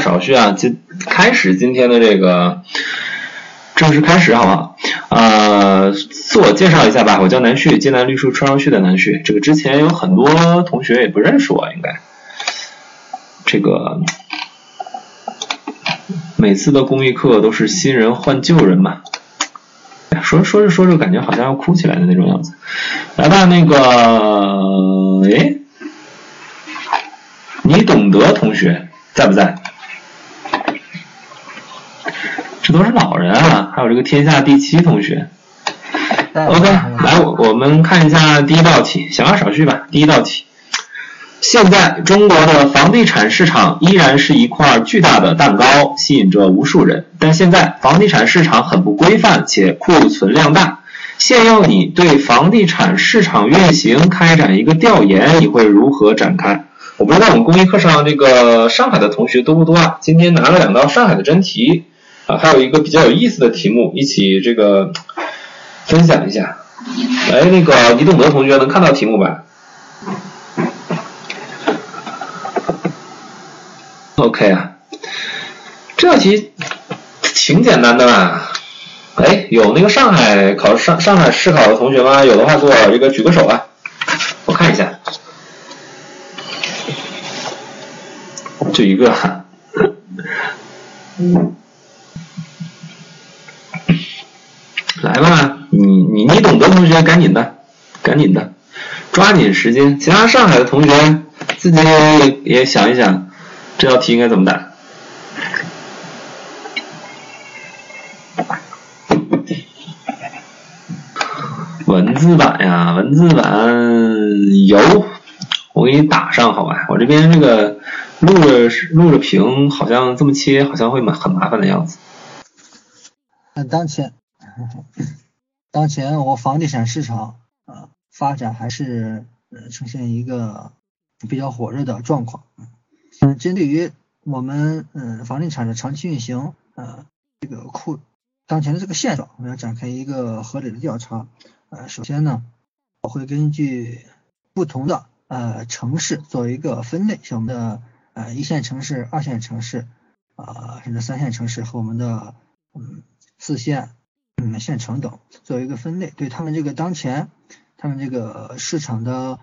少叙啊，今开始今天的这个正式开始，好不好？呃，自我介绍一下吧，我叫南旭，济南绿树春上旭的南旭。这个之前有很多同学也不认识我，应该这个每次的公益课都是新人换旧人嘛。说说着说着，感觉好像要哭起来的那种样子。来吧，那个，哎，你懂得同学在不在？这都是老人啊，还有这个天下第七同学。OK，来，我我们看一下第一道题，闲话少叙吧。第一道题。现在中国的房地产市场依然是一块巨大的蛋糕，吸引着无数人。但现在房地产市场很不规范，且库存量大。现要你对房地产市场运行开展一个调研，你会如何展开？我不知道我们公益课上这个上海的同学多不多啊？今天拿了两道上海的真题啊，还有一个比较有意思的题目，一起这个分享一下。哎，那个李懂德同学能看到题目吧？OK 啊，这道题挺简单的吧？哎，有那个上海考上上海试考的同学吗？有的话给我这个举个手啊，我看一下，就一个，嗯来吧，你你你懂得同学赶紧的，赶紧的，抓紧时间，其他上海的同学自己也想一想。这道题应该怎么答？文字版呀，文字版有，我给你打上好吧？我这边这个录着录着屏，好像这么切，好像会很麻烦的样子。很当前，当前我房地产市场啊发展还是呃呈现一个比较火热的状况。嗯，针对于我们嗯房地产的长期运行，呃，这个库当前的这个现状，我们要展开一个合理的调查。呃，首先呢，我会根据不同的呃城市做一个分类，像我们的呃一线城市、二线城市啊，甚至三线城市和我们的嗯四线嗯县城等做一个分类，对他们这个当前他们这个市场的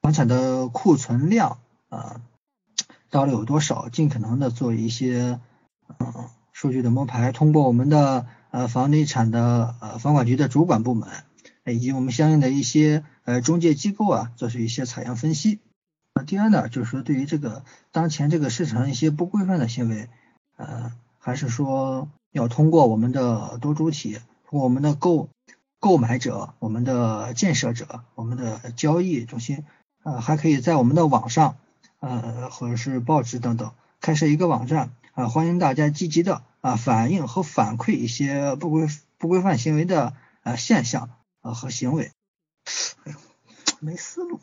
房产的库存量啊。到底有多少？尽可能的做一些嗯数据的摸排，通过我们的呃房地产的呃房管局的主管部门，以及我们相应的一些呃中介机构啊，做出一些采样分析。那第二呢，就是说对于这个当前这个市场一些不规范的行为，呃，还是说要通过我们的多主体，我们的购购买者、我们的建设者、我们的交易中心，呃，还可以在我们的网上。呃，或者是报纸等等，开设一个网站啊，欢迎大家积极的啊反映和反馈一些不规不规范行为的呃现象啊和行为。哎呦，没思路。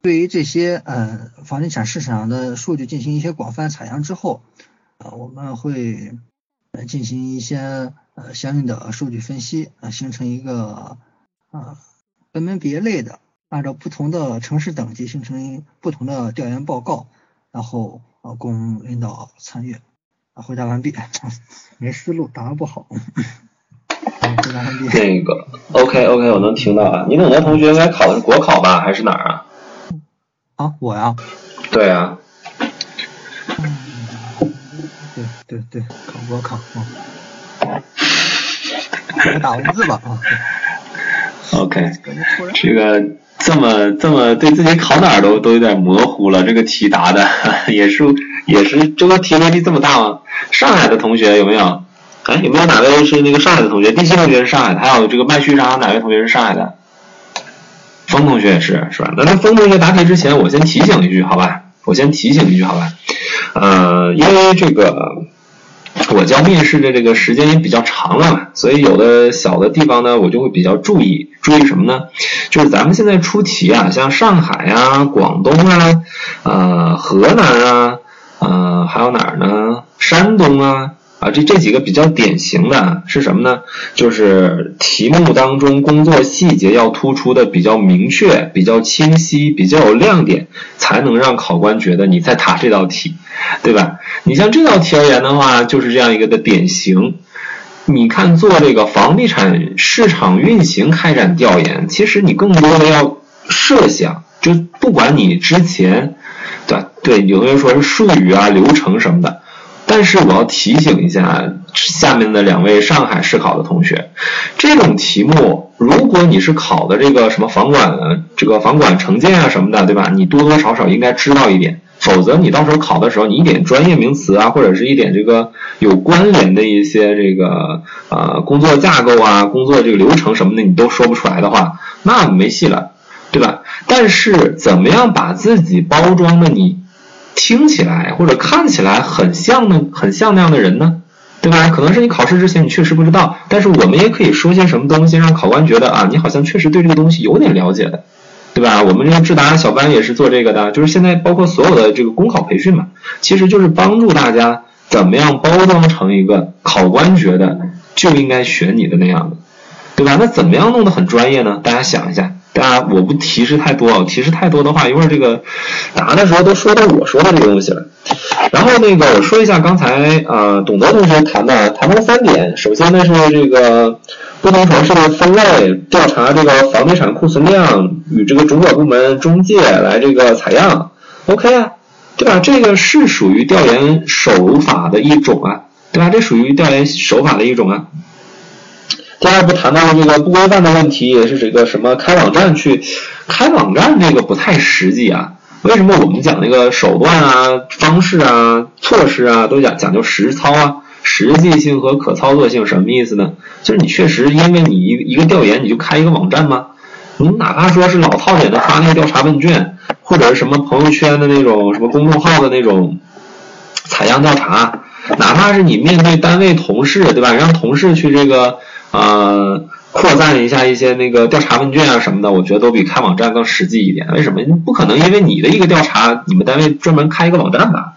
对于这些呃房地产市场的数据进行一些广泛采样之后，啊，我们会呃进行一些呃相应的数据分析啊，形成一个啊分门别类的。按照不同的城市等级形成不同的调研报告，然后呃供领导参阅。啊，回答完毕。没思路，答的不好。回答完毕。那个，OK OK，我能听到啊。你懂的同学应该考的是国考吧，还是哪儿啊？啊，我呀。对啊。对对对，考国考啊。我打文字吧啊。OK，这个。这么这么对自己考哪儿都都有点模糊了，这个题答的 也是也是这个题面积这么大吗？上海的同学有没有？哎，有没有哪位是那个上海的同学？第七同学是上海的，还有这个麦序上哪位同学是上海的？风同学也是是吧？那那风同学答题之前，我先提醒一句好吧？我先提醒一句好吧？呃，因为这个。我教面试的这个时间也比较长了嘛，所以有的小的地方呢，我就会比较注意。注意什么呢？就是咱们现在出题啊，像上海啊、广东啊、呃、河南啊、呃，还有哪儿呢？山东啊，啊，这这几个比较典型的是什么呢？就是题目当中工作细节要突出的比较明确、比较清晰、比较有亮点，才能让考官觉得你在答这道题，对吧？你像这道题而言的话，就是这样一个的典型。你看做这个房地产市场运行开展调研，其实你更多的要设想，就不管你之前，对对，有同学说是术语啊、流程什么的，但是我要提醒一下下面的两位上海市考的同学，这种题目，如果你是考的这个什么房管、这个房管承建啊什么的，对吧？你多多少少应该知道一点。否则你到时候考的时候，你一点专业名词啊，或者是一点这个有关联的一些这个呃工作架构啊、工作这个流程什么的，你都说不出来的话，那没戏了，对吧？但是怎么样把自己包装的你听起来或者看起来很像呢？很像那样的人呢？对吧？可能是你考试之前你确实不知道，但是我们也可以说些什么东西，让考官觉得啊，你好像确实对这个东西有点了解的。对吧？我们这个智达小班也是做这个的，就是现在包括所有的这个公考培训嘛，其实就是帮助大家怎么样包装成一个考官觉得就应该选你的那样的，对吧？那怎么样弄得很专业呢？大家想一下，大家我不提示太多啊，提示太多的话，一会儿这个答的时候都说到我说的这个东西了。然后那个我说一下刚才啊，董德同学谈的谈了三点，首先呢是这个。不同城市的分类调查，这个房地产库存量与这个主管部门中介来这个采样，OK 啊，对吧？这个是属于调研手法的一种啊，对吧？这属于调研手法的一种啊。第二步谈到这个不规范的问题，也是这个什么开网站去开网站，这个不太实际啊。为什么我们讲那个手段啊、方式啊、措施啊，都讲讲究实操啊？实际性和可操作性什么意思呢？就是你确实因为你一一个调研你就开一个网站吗？你哪怕说是老套点的发那个调查问卷，或者是什么朋友圈的那种什么公众号的那种采样调查，哪怕是你面对单位同事，对吧？让同事去这个呃扩散一下一些那个调查问卷啊什么的，我觉得都比开网站更实际一点。为什么？不可能因为你的一个调查，你们单位专门开一个网站吧？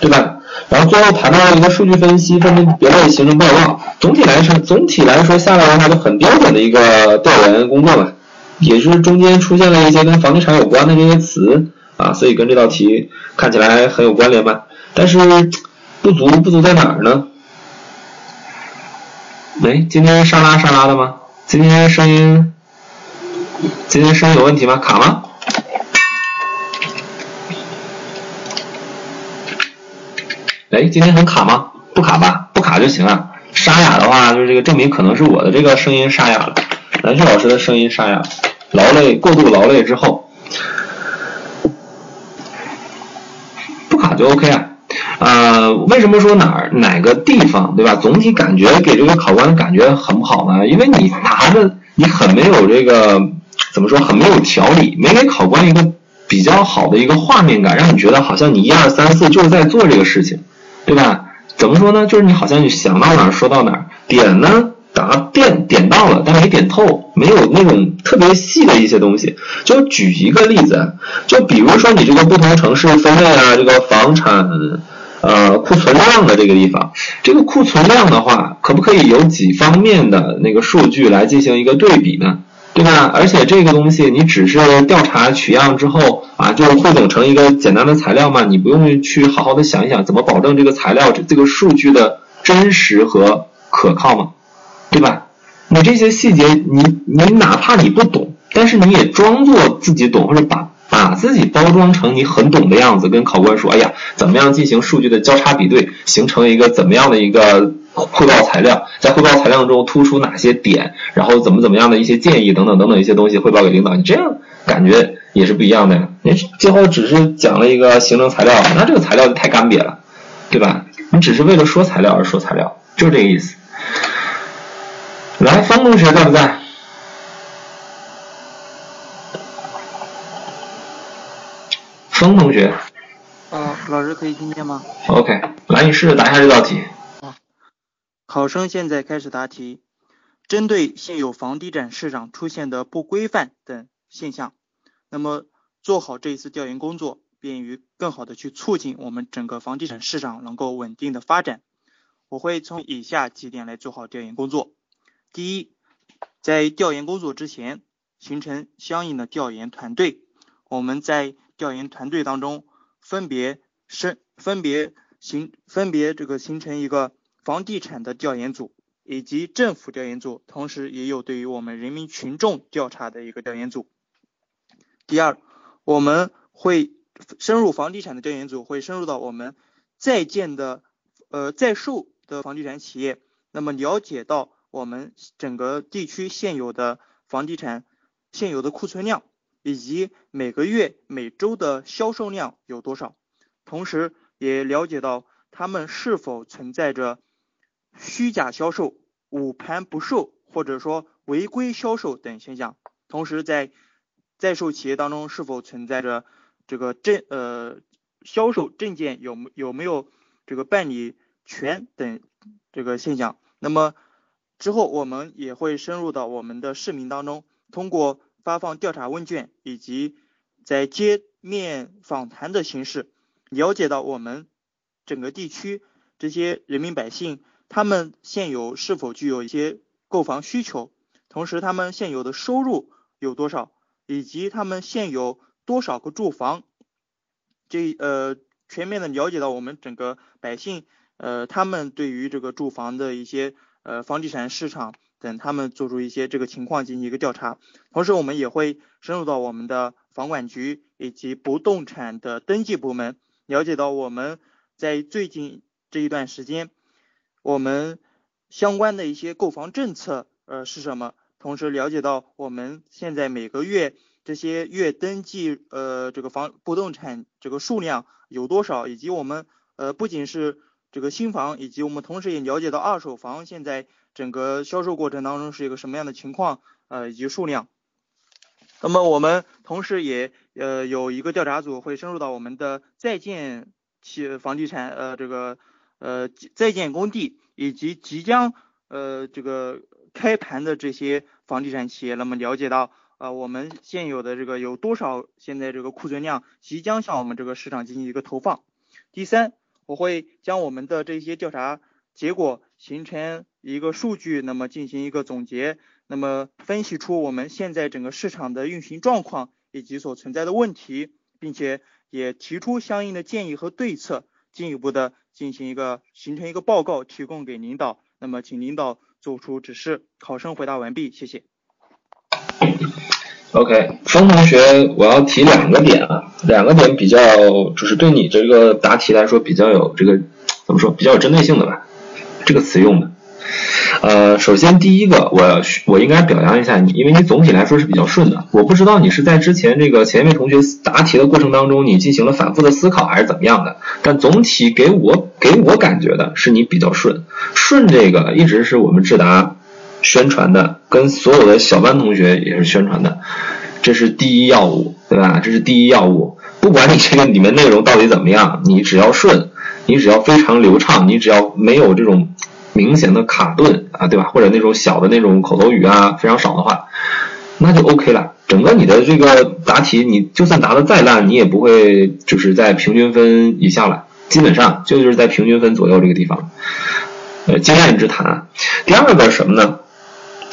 对吧？然后最后谈到一个数据分析，分别类形成报告。总体来说，总体来说下来的话，就很标准的一个调研工作吧。也是中间出现了一些跟房地产有关的这些词啊，所以跟这道题看起来很有关联吧。但是不足不足在哪儿呢？喂，今天沙拉沙拉的吗？今天声音，今天声音有问题吗？卡吗？哎，今天很卡吗？不卡吧，不卡就行了。沙哑的话，就是这个证明可能是我的这个声音沙哑了，蓝旭老师的声音沙哑，劳累过度劳累之后，不卡就 OK 啊。呃，为什么说哪儿哪个地方对吧？总体感觉给这个考官感觉很不好呢？因为你答的你很没有这个怎么说，很没有条理，没给考官一个比较好的一个画面感，让你觉得好像你一二三四就是在做这个事情。对吧？怎么说呢？就是你好像想到哪儿说到哪儿，点呢答点点到了，但没点透，没有那种特别细的一些东西。就举一个例子，就比如说你这个不同城市分类啊，这个房产呃库存量的这个地方，这个库存量的话，可不可以有几方面的那个数据来进行一个对比呢？对吧？而且这个东西你只是调查取样之后啊，就汇总成一个简单的材料嘛，你不用去好好的想一想怎么保证这个材料这个数据的真实和可靠嘛，对吧？你这些细节，你你哪怕你不懂，但是你也装作自己懂，或者把把自己包装成你很懂的样子，跟考官说，哎呀，怎么样进行数据的交叉比对，形成一个怎么样的一个。汇报材料，在汇报材料中突出哪些点，然后怎么怎么样的一些建议等等等等一些东西汇报给领导，你这样感觉也是不一样的呀。你最后只是讲了一个形成材料，那这个材料就太干瘪了，对吧？你只是为了说材料而说材料，就是这个意思。来，方同学在不在？方同学。啊，老师可以听见吗？OK，来，你试着答一下这道题。考生现在开始答题。针对现有房地产市场出现的不规范等现象，那么做好这一次调研工作，便于更好的去促进我们整个房地产市场能够稳定的发展。我会从以下几点来做好调研工作。第一，在调研工作之前，形成相应的调研团队。我们在调研团队当中，分别生分别形分别这个形成一个房地产的调研组，以及政府调研组，同时也有对于我们人民群众调查的一个调研组。第二，我们会深入房地产的调研组，会深入到我们在建的呃在售的房地产企业，那么了解到我们整个地区现有的房地产现有的库存量，以及每个月每周的销售量有多少，同时也了解到他们是否存在着虚假销售、捂盘不售或者说违规销售等现象，同时在在售企业当中是否存在着这个证呃销售证件有有没有这个办理权等这个现象？那么之后我们也会深入到我们的市民当中，通过发放调查问卷以及在街面访谈的形式，了解到我们整个地区这些人民百姓他们现有是否具有一些购房需求，同时他们现有的收入有多少？以及他们现有多少个住房，这呃全面的了解到我们整个百姓呃他们对于这个住房的一些呃房地产市场等他们做出一些这个情况进行一个调查，同时我们也会深入到我们的房管局以及不动产的登记部门，了解到我们在最近这一段时间我们相关的一些购房政策呃是什么。同时了解到我们现在每个月这些月登记呃这个房不动产这个数量有多少，以及我们呃不仅是这个新房，以及我们同时也了解到二手房现在整个销售过程当中是一个什么样的情况呃以及数量。那么我们同时也呃有一个调查组会深入到我们的在建企房地产呃这个呃在建工地以及即将呃这个。开盘的这些房地产企业，那么了解到，呃，我们现有的这个有多少现在这个库存量即将向我们这个市场进行一个投放。第三，我会将我们的这些调查结果形成一个数据，那么进行一个总结，那么分析出我们现在整个市场的运行状况以及所存在的问题，并且也提出相应的建议和对策，进一步的进行一个形成一个报告，提供给领导。那么，请领导。做出指示。考生回答完毕，谢谢。OK，风同学，我要提两个点啊，两个点比较就是对你这个答题来说比较有这个怎么说，比较有针对性的吧，这个词用的。呃，首先第一个，我我应该表扬一下你，因为你总体来说是比较顺的。我不知道你是在之前这个前一位同学答题的过程当中，你进行了反复的思考还是怎么样的，但总体给我给我感觉的是你比较顺。顺这个一直是我们智达宣传的，跟所有的小班同学也是宣传的，这是第一要务，对吧？这是第一要务。不管你这个里面内容到底怎么样，你只要顺，你只要非常流畅，你只要没有这种。明显的卡顿啊，对吧？或者那种小的那种口头语啊，非常少的话，那就 OK 了。整个你的这个答题，你就算答的再烂，你也不会就是在平均分以下了，基本上就是在平均分左右这个地方。呃，经验之谈。第二个是什么呢？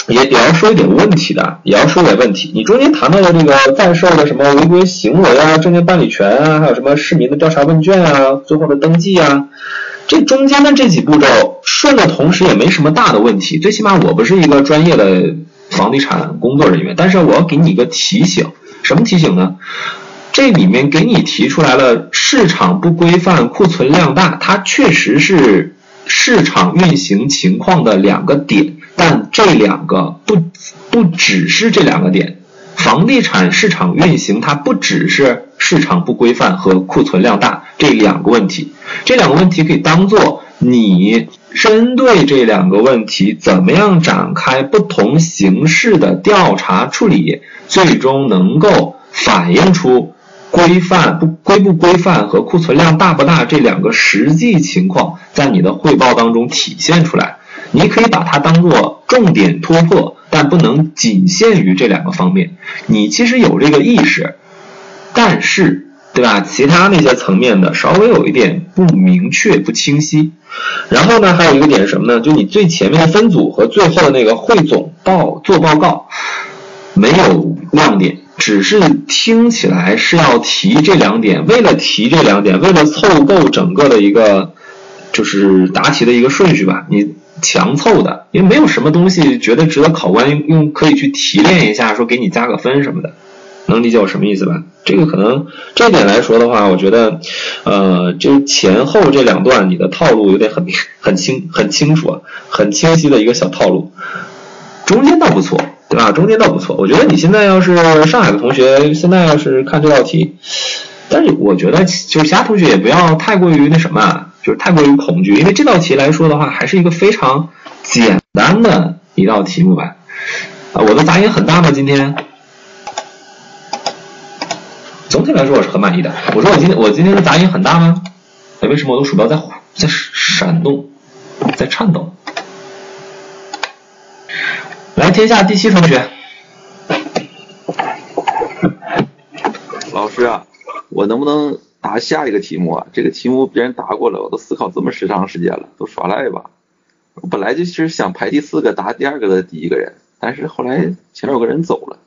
也也要说一点问题的，也要说点问题。你中间谈到的这个在售的什么违规行为啊，证件办理权啊，还有什么市民的调查问卷啊，最后的登记啊。这中间的这几步骤顺的同时也没什么大的问题，最起码我不是一个专业的房地产工作人员，但是我要给你一个提醒，什么提醒呢？这里面给你提出来了市场不规范、库存量大，它确实是市场运行情况的两个点，但这两个不不只是这两个点。房地产市场运行，它不只是市场不规范和库存量大这两个问题，这两个问题可以当做你针对这两个问题怎么样展开不同形式的调查处理，最终能够反映出规范不规不规范和库存量大不大这两个实际情况，在你的汇报当中体现出来。你可以把它当做重点突破。但不能仅限于这两个方面。你其实有这个意识，但是对吧？其他那些层面的稍微有一点不明确、不清晰。然后呢，还有一个点什么呢？就你最前面的分组和最后的那个汇总报做报告没有亮点，只是听起来是要提这两点。为了提这两点，为了凑够整个的一个就是答题的一个顺序吧，你强凑的，因为没有什么东西觉得值得考官用可以去提炼一下，说给你加个分什么的。能理解我什么意思吧？这个可能这点来说的话，我觉得，呃，就前后这两段你的套路有点很 很清很清楚啊，很清晰的一个小套路。中间倒不错，对吧？中间倒不错。我觉得你现在要是上海的同学，现在要是看这道题，但是我觉得就是其他同学也不要太过于那什么，就是太过于恐惧，因为这道题来说的话，还是一个非常简单的一道题目吧。啊，我的杂音很大吗？今天？总体来说我是很满意的。我说我今天我今天的杂音很大吗？哎，为什么我的鼠标在在闪动，在颤抖？来，天下第七同学，老师啊，我能不能答下一个题目啊？这个题目别人答过了，我都思考这么时长时间了，都耍赖吧？我本来就是想排第四个答第二个的第一个人，但是后来前面有个人走了。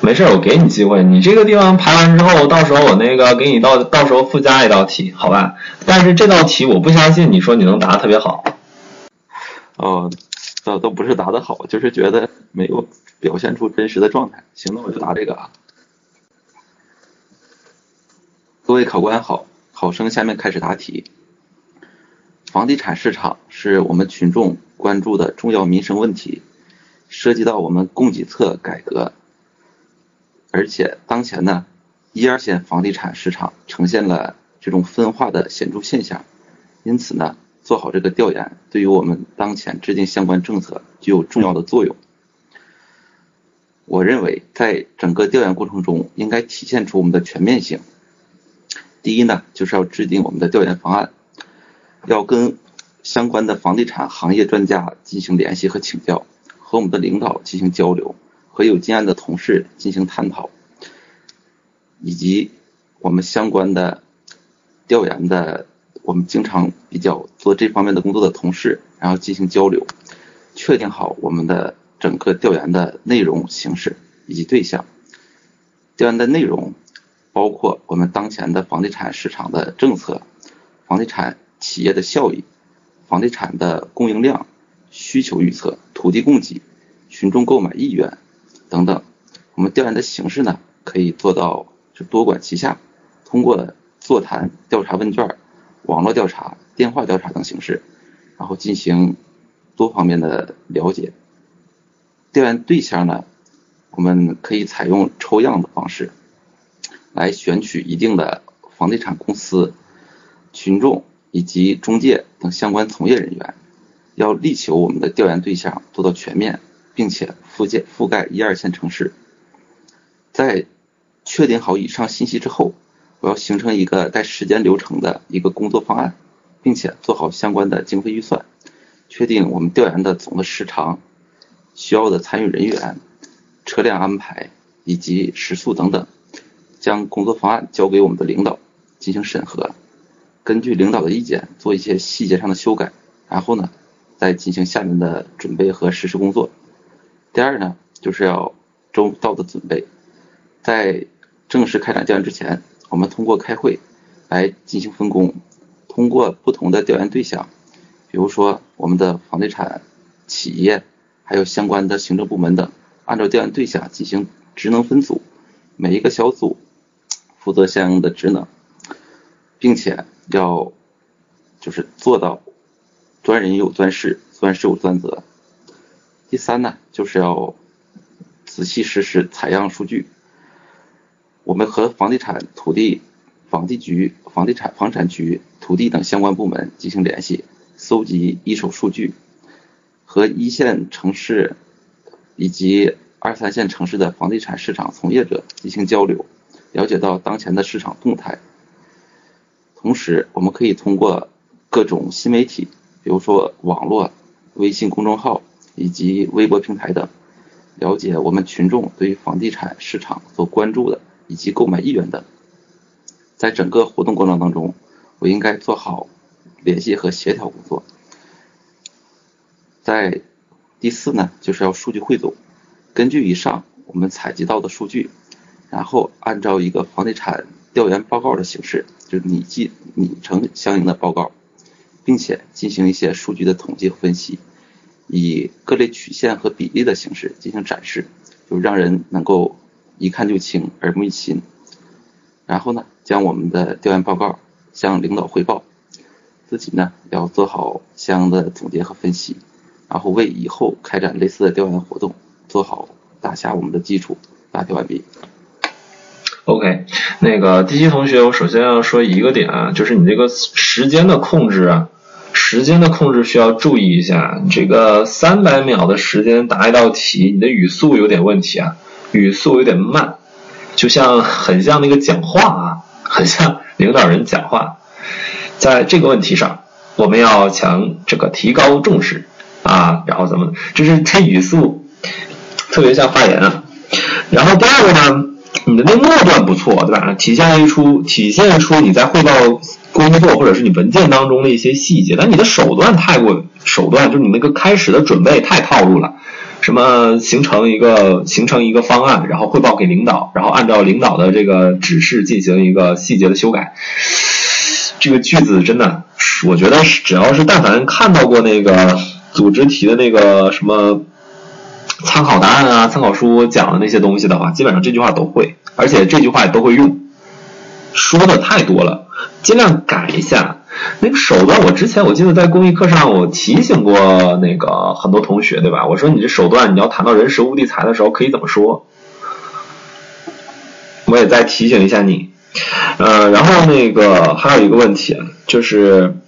没事，我给你机会。你这个地方排完之后，到时候我那个给你到到时候附加一道题，好吧？但是这道题我不相信你说你能答特别好。哦，倒都不是答的好，就是觉得没有表现出真实的状态。行，那我就答这个啊。各位考官好，考生下面开始答题。房地产市场是我们群众关注的重要民生问题，涉及到我们供给侧改革。而且当前呢，一二线房地产市场呈现了这种分化的显著现象，因此呢，做好这个调研对于我们当前制定相关政策具有重要的作用。我认为，在整个调研过程中，应该体现出我们的全面性。第一呢，就是要制定我们的调研方案，要跟相关的房地产行业专家进行联系和请教，和我们的领导进行交流。和有经验的同事进行探讨，以及我们相关的调研的，我们经常比较做这方面的工作的同事，然后进行交流，确定好我们的整个调研的内容、形式以及对象。调研的内容包括我们当前的房地产市场的政策、房地产企业的效益、房地产的供应量、需求预测、土地供给、群众购买意愿。等等，我们调研的形式呢，可以做到就多管齐下，通过座谈、调查问卷、网络调查、电话调查等形式，然后进行多方面的了解。调研对象呢，我们可以采用抽样的方式，来选取一定的房地产公司、群众以及中介等相关从业人员，要力求我们的调研对象做到全面。并且覆盖覆盖一二线城市，在确定好以上信息之后，我要形成一个带时间流程的一个工作方案，并且做好相关的经费预算，确定我们调研的总的时长、需要的参与人员、车辆安排以及食宿等等，将工作方案交给我们的领导进行审核，根据领导的意见做一些细节上的修改，然后呢，再进行下面的准备和实施工作。第二呢，就是要周到的准备，在正式开展调研之前，我们通过开会来进行分工，通过不同的调研对象，比如说我们的房地产企业，还有相关的行政部门等，按照调研对象进行职能分组，每一个小组负责相应的职能，并且要就是做到专人有专事，专事有专责。第三呢，就是要仔细实施采样数据。我们和房地产、土地、房地局、房地产、房产局、土地等相关部门进行联系，搜集一手数据，和一线城市以及二三线城市的房地产市场从业者进行交流，了解到当前的市场动态。同时，我们可以通过各种新媒体，比如说网络、微信公众号。以及微博平台等，了解我们群众对于房地产市场所关注的以及购买意愿等。在整个活动过程当中，我应该做好联系和协调工作。在第四呢，就是要数据汇总，根据以上我们采集到的数据，然后按照一个房地产调研报告的形式，就是拟记拟成相应的报告，并且进行一些数据的统计和分析，以各类曲线和比例的形式进行展示，就让人能够一看就清，耳目一新。然后呢，将我们的调研报告向领导汇报，自己呢要做好相应的总结和分析。然后为以后开展类似的调研活动做好打下我们的基础。答题完毕。OK，那个第一同学，我首先要说一个点啊，就是你这个时间的控制啊，时间的控制需要注意一下。这个三百秒的时间答一道题，你的语速有点问题啊，语速有点慢，就像很像那个讲话啊，很像领导人讲话。在这个问题上，我们要强这个提高重视。啊，然后怎么，就是这语速特别像发言啊。然后第二个呢，你的那末段不错，对吧？体现一出体现出你在汇报工作或者是你文件当中的一些细节，但你的手段太过手段，就是你那个开始的准备太套路了。什么形成一个形成一个方案，然后汇报给领导，然后按照领导的这个指示进行一个细节的修改。这个句子真的，我觉得是只要是但凡看到过那个。组织题的那个什么参考答案啊、参考书讲的那些东西的话，基本上这句话都会，而且这句话也都会用。说的太多了，尽量改一下。那个手段，我之前我记得在公益课上我提醒过那个很多同学，对吧？我说你这手段，你要谈到人时物地财的时候可以怎么说？我也再提醒一下你。呃，然后那个还有一个问题就是。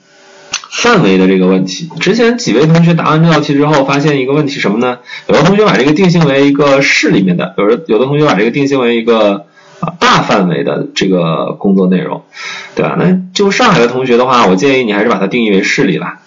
范围的这个问题，之前几位同学答完这道题之后，发现一个问题什么呢？有的同学把这个定性为一个市里面的，有的有的同学把这个定性为一个啊大范围的这个工作内容，对吧？那就上海的同学的话，我建议你还是把它定义为市里吧，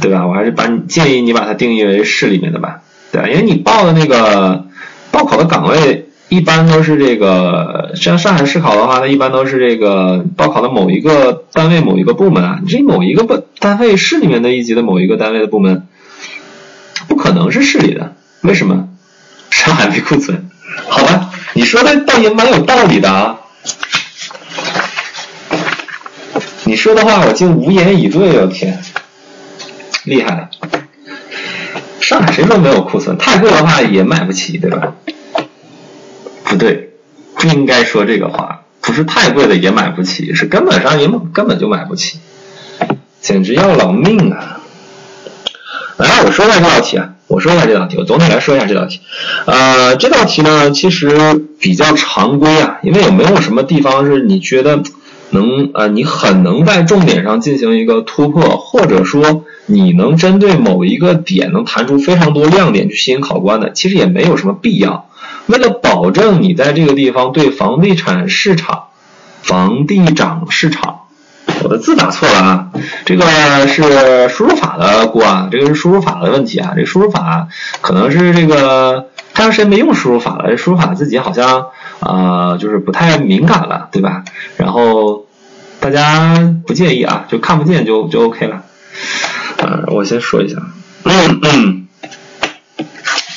对吧？我还是把你建议你把它定义为市里面的吧，对吧？因为你报的那个报考的岗位。一般都是这个，像上海市考的话，它一般都是这个报考的某一个单位、某一个部门啊。你这某一个部单位市里面的一级的某一个单位的部门，不可能是市里的，为什么？上海没库存，好吧？你说的倒也蛮有道理的啊。你说的话我竟无言以对，我天，厉害了！上海谁说没有库存？太贵的话也买不起，对吧？不对，不应该说这个话。不是太贵的也买不起，是根本上也根本就买不起，简直要老命啊！来，我说一下这道题啊，我说一下这道题，我总体来说一下这道题。呃，这道题呢其实比较常规啊，因为有没有什么地方是你觉得能呃你很能在重点上进行一个突破，或者说你能针对某一个点能弹出非常多亮点去吸引考官的，其实也没有什么必要。为了保证你在这个地方对房地产市场、房地涨市场，我的字打错了啊，这个是输入法的锅啊，这个是输入法的问题啊，这输入法可能是这个太长时间没用输入法了，这输入法自己好像啊就是不太敏感了，对吧？然后大家不介意啊，就看不见就就 OK 了。嗯，我先说一下，嗯嗯，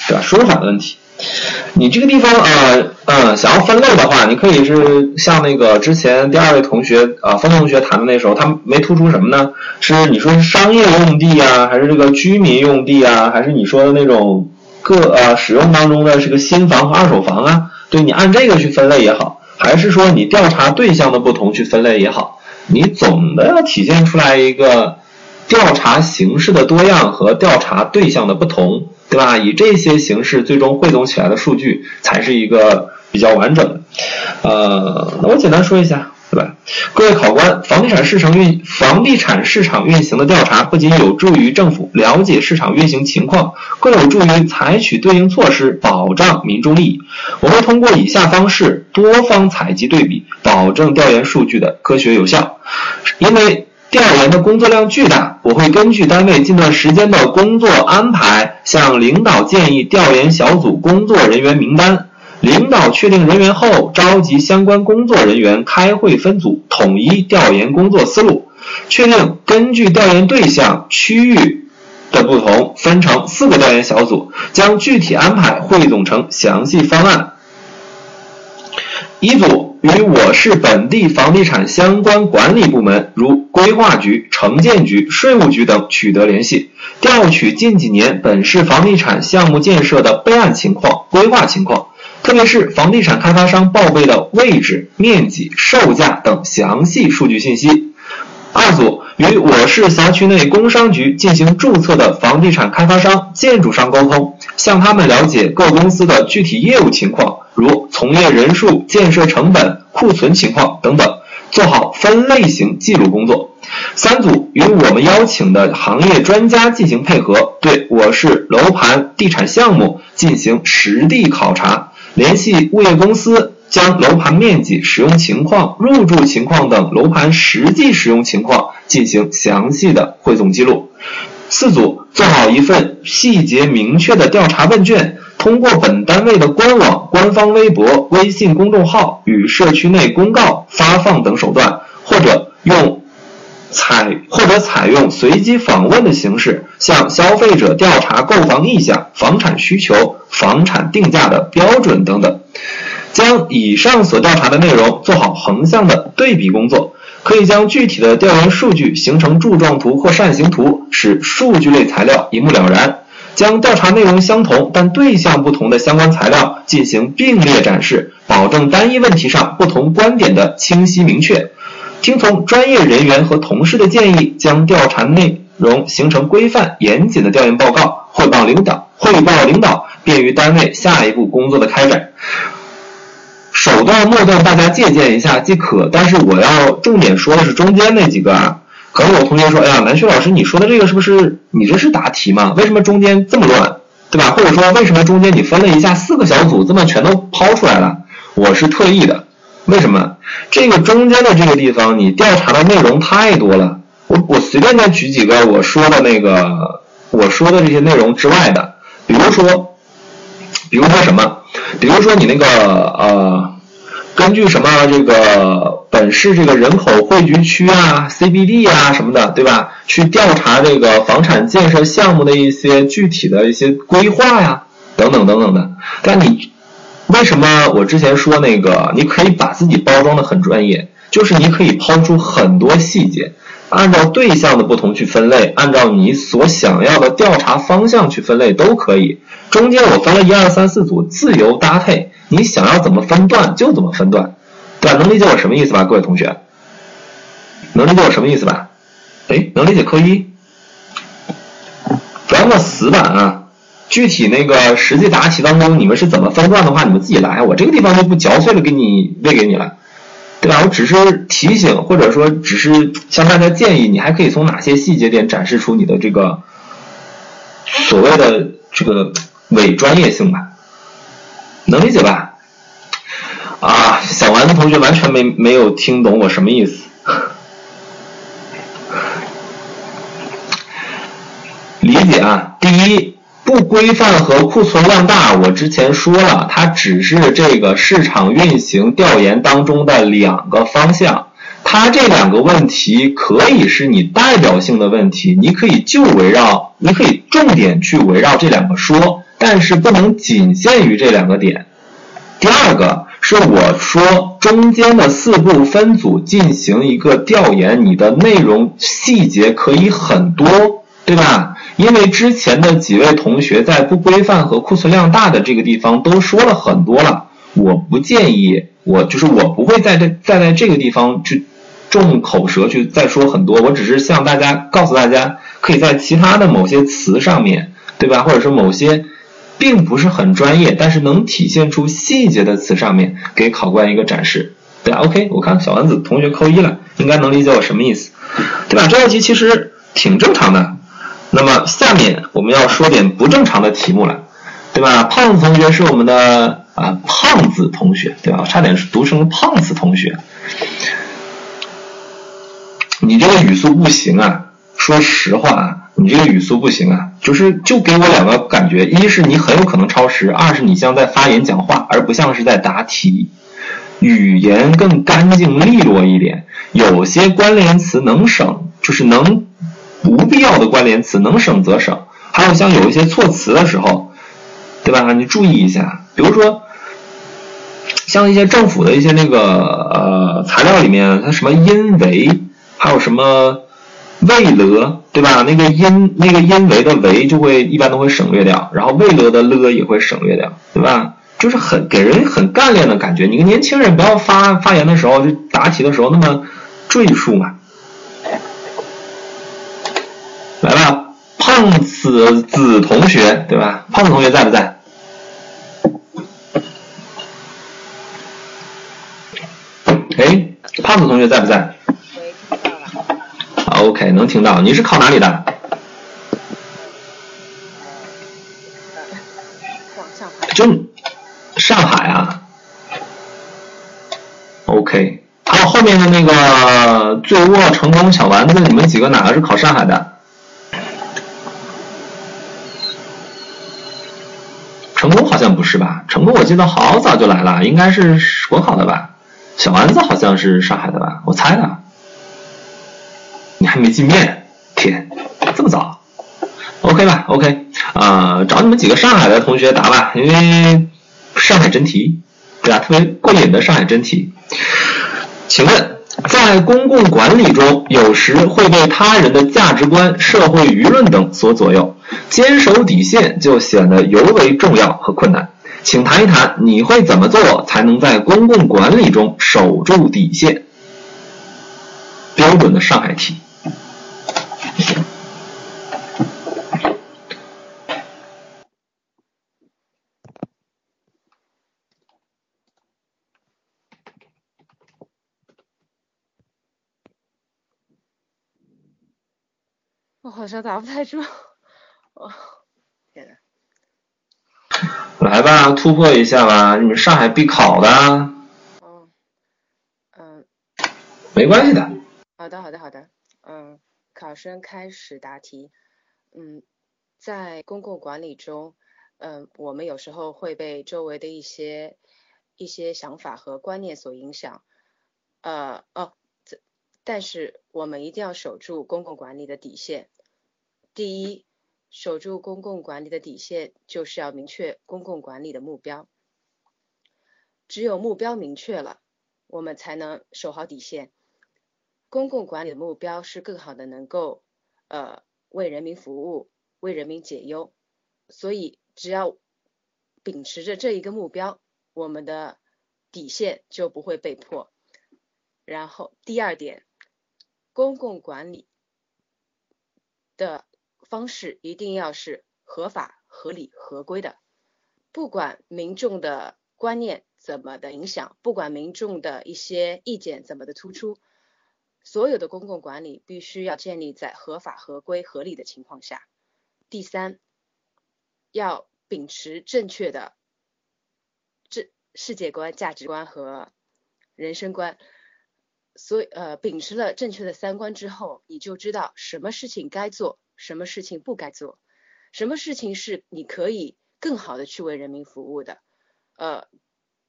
对吧？输入法的问题。你这个地方啊嗯，想要分类的话，你可以是像那个之前第二位同学啊，方同学谈的那时候，他没突出什么呢？是你说是商业用地啊，还是这个居民用地啊，还是你说的那种各呃使用当中的这个新房和二手房啊？对你按这个去分类也好，还是说你调查对象的不同去分类也好，你总的要体现出来一个调查形式的多样和调查对象的不同。对吧？以这些形式最终汇总起来的数据才是一个比较完整的。呃，那我简单说一下，对吧？各位考官，房地产市场运房地产市场运行的调查不仅有助于政府了解市场运行情况，更有助于采取对应措施，保障民众利益。我会通过以下方式多方采集对比，保证调研数据的科学有效。因为调研的工作量巨大，我会根据单位近段时间的工作安排，向领导建议调研小组工作人员名单。领导确定人员后，召集相关工作人员开会分组，统一调研工作思路，确定根据调研对象、区域的不同，分成四个调研小组，将具体安排汇总成详细方案。一组与我市本地房地产相关管理部门，如规划局、城建局、税务局等取得联系，调取近几年本市房地产项目建设的备案情况、规划情况。特别是房地产开发商报备的位置、面积、售价等详细数据信息。二组与我市辖区内工商局进行注册的房地产开发商、建筑商沟通，向他们了解各公司的具体业务情况，如从业人数、建设成本、库存情况等等，做好分类型记录工作。三组与我们邀请的行业专家进行配合，对我市楼盘地产项目进行实地考察。联系物业公司，将楼盘面积、使用情况、入住情况等楼盘实际使用情况进行详细的汇总记录。四组做好一份细节明确的调查问卷，通过本单位的官网、官方微博、微信公众号与社区内公告发放等手段，或者用。采或者采用随机访问的形式，向消费者调查购房意向、房产需求、房产定价的标准等等，将以上所调查的内容做好横向的对比工作，可以将具体的调研数据形成柱状图或扇形图，使数据类材料一目了然。将调查内容相同但对象不同的相关材料进行并列展示，保证单一问题上不同观点的清晰明确。听从专业人员和同事的建议，将调查内容形成规范严谨的调研报告，汇报领导，汇报领导，便于单位下一步工作的开展。手段末段大家借鉴一下即可，但是我要重点说的是中间那几个啊。可能有同学说，哎呀，南旭老师，你说的这个是不是你这是答题吗？为什么中间这么乱，对吧？或者说为什么中间你分了一下四个小组，这么全都抛出来了？我是特意的。为什么这个中间的这个地方你调查的内容太多了？我我随便再举几个我说的那个我说的这些内容之外的，比如说，比如说什么？比如说你那个呃，根据什么这个本市这个人口汇聚区啊、CBD 啊什么的，对吧？去调查这个房产建设项目的一些具体的一些规划呀，等等等等的。但你。为什么我之前说那个你可以把自己包装的很专业，就是你可以抛出很多细节，按照对象的不同去分类，按照你所想要的调查方向去分类都可以。中间我分了一二三四组，自由搭配，你想要怎么分段就怎么分段，对吧？能理解我什么意思吧，各位同学？能理解我什么意思吧？哎，能理解扣一，不要那么死板啊。具体那个实际答题当中，你们是怎么分段的话，你们自己来，我这个地方就不嚼碎了给你喂给你了，对吧？我只是提醒，或者说只是向大家建议，你还可以从哪些细节点展示出你的这个所谓的这个伪专业性吧？能理解吧？啊，想完的同学完全没没有听懂我什么意思？理解啊，第一。不规范和库存量大，我之前说了，它只是这个市场运行调研当中的两个方向。它这两个问题可以是你代表性的问题，你可以就围绕，你可以重点去围绕这两个说，但是不能仅限于这两个点。第二个是我说中间的四步分组进行一个调研，你的内容细节可以很多，对吧？因为之前的几位同学在不规范和库存量大的这个地方都说了很多了，我不建议，我就是我不会在这再在这个地方去重口舌去再说很多，我只是向大家告诉大家，可以在其他的某些词上面，对吧？或者是某些并不是很专业，但是能体现出细节的词上面，给考官一个展示，对吧？OK，我看小丸子同学扣一了，应该能理解我什么意思，对吧？这道题其实挺正常的。那么下面我们要说点不正常的题目了，对吧？胖子同学是我们的啊胖子同学，对吧？差点读成胖子同学，你这个语速不行啊！说实话啊，你这个语速不行啊，就是就给我两个感觉，一是你很有可能超时，二是你像在发言讲话，而不像是在答题。语言更干净利落一点，有些关联词能省，就是能不必要的关联词能省则省。还有像有一些措辞的时候，对吧？你注意一下，比如说像一些政府的一些那个呃材料里面，它什么因为，还有什么为了，对吧？那个因那个因为的为就会一般都会省略掉，然后为了的了也会省略掉，对吧？就是很给人很干练的感觉。你个年轻人不要发发言的时候就答题的时候那么赘述嘛。来吧，胖子子同学，对吧？胖子同学在不在？哎，胖子同学在不在？好，OK，能听到。你是考哪里的？就。上海啊，OK，还有后面的那个醉卧成功小丸子，你们几个哪个是考上海的？成功好像不是吧？成功我记得好早就来了，应该是国考的吧？小丸子好像是上海的吧？我猜的。你还没见面？天，这么早？OK 吧？OK，啊，找你们几个上海的同学答吧，因为。上海真题，对吧？特别过瘾的上海真题。请问，在公共管理中，有时会被他人的价值观、社会舆论等所左右，坚守底线就显得尤为重要和困难。请谈一谈，你会怎么做才能在公共管理中守住底线？标准的上海题。我好像打不太住，哦，天呐。来吧，突破一下吧，你们上海必考的。嗯，嗯。没关系的。好的，好的，好的。嗯，考生开始答题。嗯，在公共管理中，嗯，我们有时候会被周围的一些一些想法和观念所影响。呃，哦。但是我们一定要守住公共管理的底线。第一，守住公共管理的底线，就是要明确公共管理的目标。只有目标明确了，我们才能守好底线。公共管理的目标是更好的能够呃为人民服务，为人民解忧。所以只要秉持着这一个目标，我们的底线就不会被破。然后第二点。公共管理的方式一定要是合法、合理、合规的。不管民众的观念怎么的影响，不管民众的一些意见怎么的突出，所有的公共管理必须要建立在合法、合规、合理的情况下。第三，要秉持正确的这世界观、价值观和人生观。所以，呃，秉持了正确的三观之后，你就知道什么事情该做，什么事情不该做，什么事情是你可以更好的去为人民服务的，呃，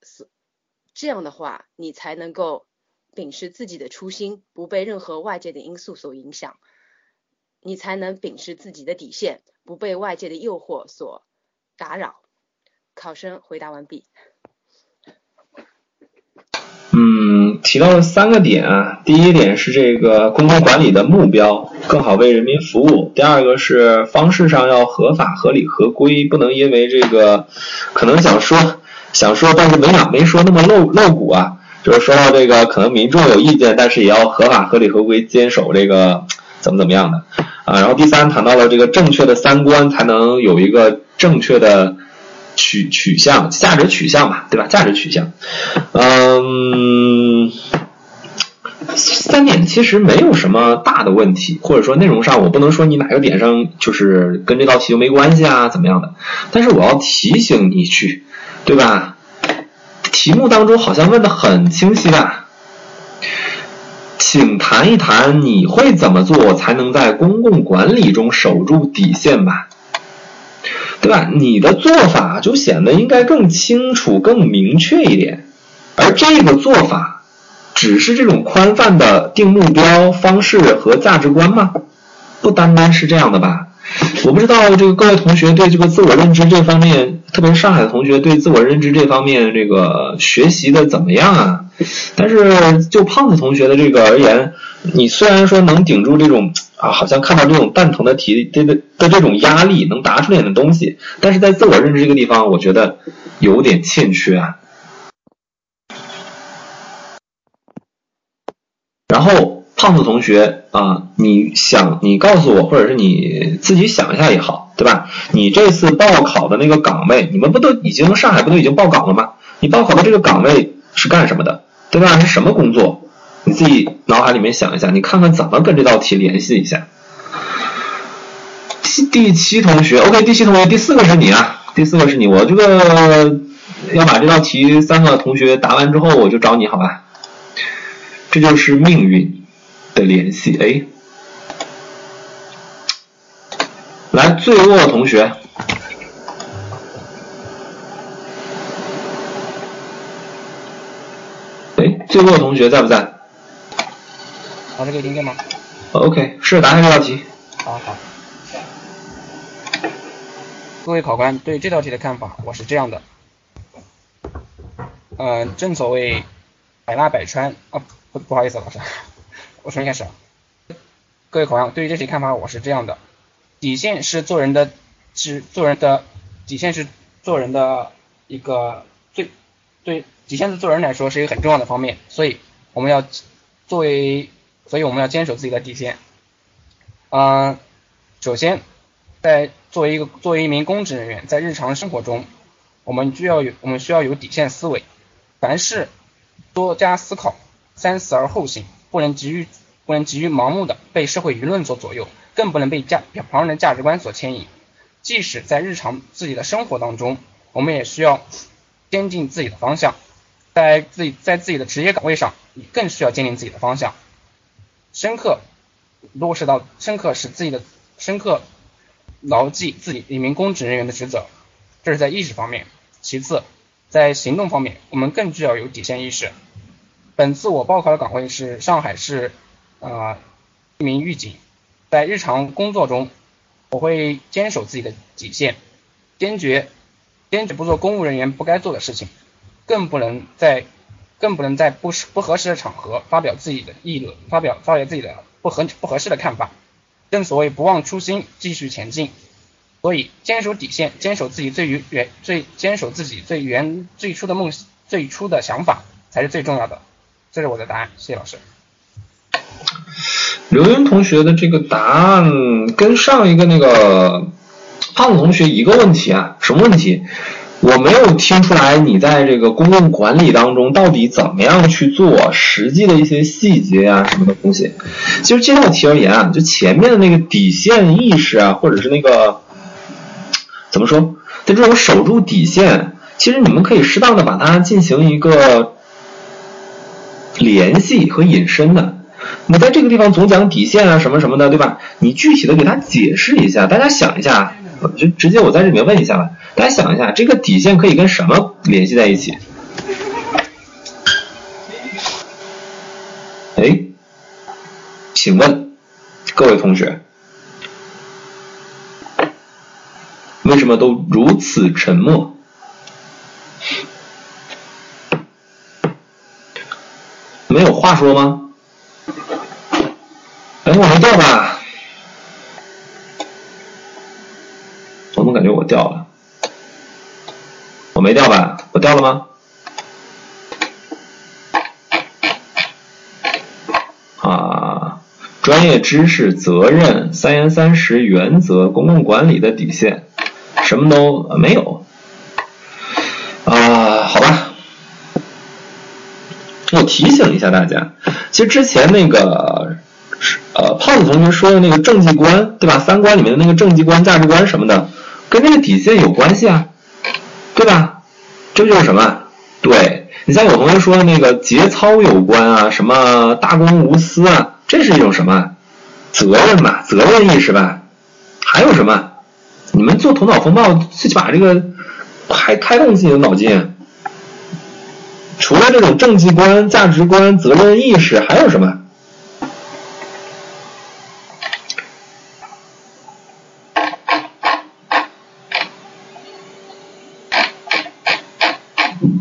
是这样的话，你才能够秉持自己的初心，不被任何外界的因素所影响，你才能秉持自己的底线，不被外界的诱惑所打扰。考生回答完毕。嗯，提到了三个点啊，第一点是这个公共管理的目标，更好为人民服务；第二个是方式上要合法、合理、合规，不能因为这个可能想说想说，但是没想没说那么露露骨啊，就是说到这个可能民众有意见，但是也要合法、合理、合规，坚守这个怎么怎么样的啊。然后第三谈到了这个正确的三观，才能有一个正确的。取取向价值取向吧，对吧？价值取向，嗯，三点其实没有什么大的问题，或者说内容上我不能说你哪个点上就是跟这道题就没关系啊，怎么样的？但是我要提醒你去，对吧？题目当中好像问的很清晰吧？请谈一谈你会怎么做才能在公共管理中守住底线吧，对吧？你的做法就显得应该更清楚、更明确一点，而这个做法只是这种宽泛的定目标方式和价值观吗？不单单是这样的吧？我不知道这个各位同学对这个自我认知这方面，特别是上海的同学对自我认知这方面这个学习的怎么样啊？但是就胖子同学的这个而言，你虽然说能顶住这种啊，好像看到这种蛋疼的题的的的这种压力，能答出点的东西，但是在自我认知这个地方，我觉得有点欠缺啊。然后。胖子同学啊，你想你告诉我，或者是你自己想一下也好，对吧？你这次报考的那个岗位，你们不都已经上海不都已经报岗了吗？你报考的这个岗位是干什么的，对吧？是什么工作？你自己脑海里面想一下，你看看怎么跟这道题联系一下。第七同学，OK，第七同学，第四个是你啊，第四个是你，我这个要把这道题三个同学答完之后，我就找你好吧？这就是命运。的联系，哎，来，罪恶同学，哎，罪恶同学在不在？老师可以听见吗？OK，是答下这道题。好好。各位考官对这道题的看法，我是这样的。嗯，正所谓百纳百川啊，不不好意思，老师。我重新开始。各位考官，对于这题看法，我是这样的：底线是做人的，是做人的底线是做人的一个最对底线是做人来说是一个很重要的方面，所以我们要作为，所以我们要坚守自己的底线。嗯，首先，在作为一个作为一名公职人员，在日常生活中，我们就要有我们需要有底线思维，凡事多加思考，三思而后行。不能急于不能急于盲目的被社会舆论所左右，更不能被价旁人的价值观所牵引。即使在日常自己的生活当中，我们也需要坚定自己的方向。在自己在自己的职业岗位上，你更需要坚定自己的方向，深刻落实到深刻使自己的深刻牢记自己一名公职人员的职责。这是在意识方面。其次，在行动方面，我们更具要有底线意识。本次我报考的岗位是上海市，呃，一名狱警。在日常工作中，我会坚守自己的底线，坚决坚决不做公务人员不该做的事情，更不能在更不能在不不合适的场合发表自己的议论，发表发表自己的不合不合适的看法。正所谓不忘初心，继续前进。所以坚守底线，坚守自己最原最坚守自己最原最初的梦最初的想法才是最重要的。这是我的答案，谢谢老师。刘云同学的这个答案跟上一个那个胖子同学一个问题啊，什么问题？我没有听出来你在这个公共管理当中到底怎么样去做实际的一些细节啊什么的东西。其实这道题而言啊，就前面的那个底线意识啊，或者是那个怎么说，在这种守住底线，其实你们可以适当的把它进行一个。联系和引申的，你在这个地方总讲底线啊什么什么的，对吧？你具体的给他解释一下，大家想一下，就直接我在这里面问一下吧。大家想一下，这个底线可以跟什么联系在一起？哎，请问各位同学，为什么都如此沉默？没有话说吗？哎，我没掉吧？我怎么感觉我掉了？我没掉吧？我掉了吗？啊，专业知识、责任、三严三实原则、公共管理的底线，什么都没有。啊，好吧。我提醒一下大家，其实之前那个呃胖子同学说的那个政绩观，对吧？三观里面的那个政绩观、价值观什么的，跟这个底线有关系啊，对吧？这就是什么？对，你像有同学说的那个节操有关啊，什么大公无私啊，这是一种什么责任吧，责任意识吧？还有什么？你们做头脑风暴，最起码这个开开动自己的脑筋。除了这种政绩观、价值观、责任意识，还有什么？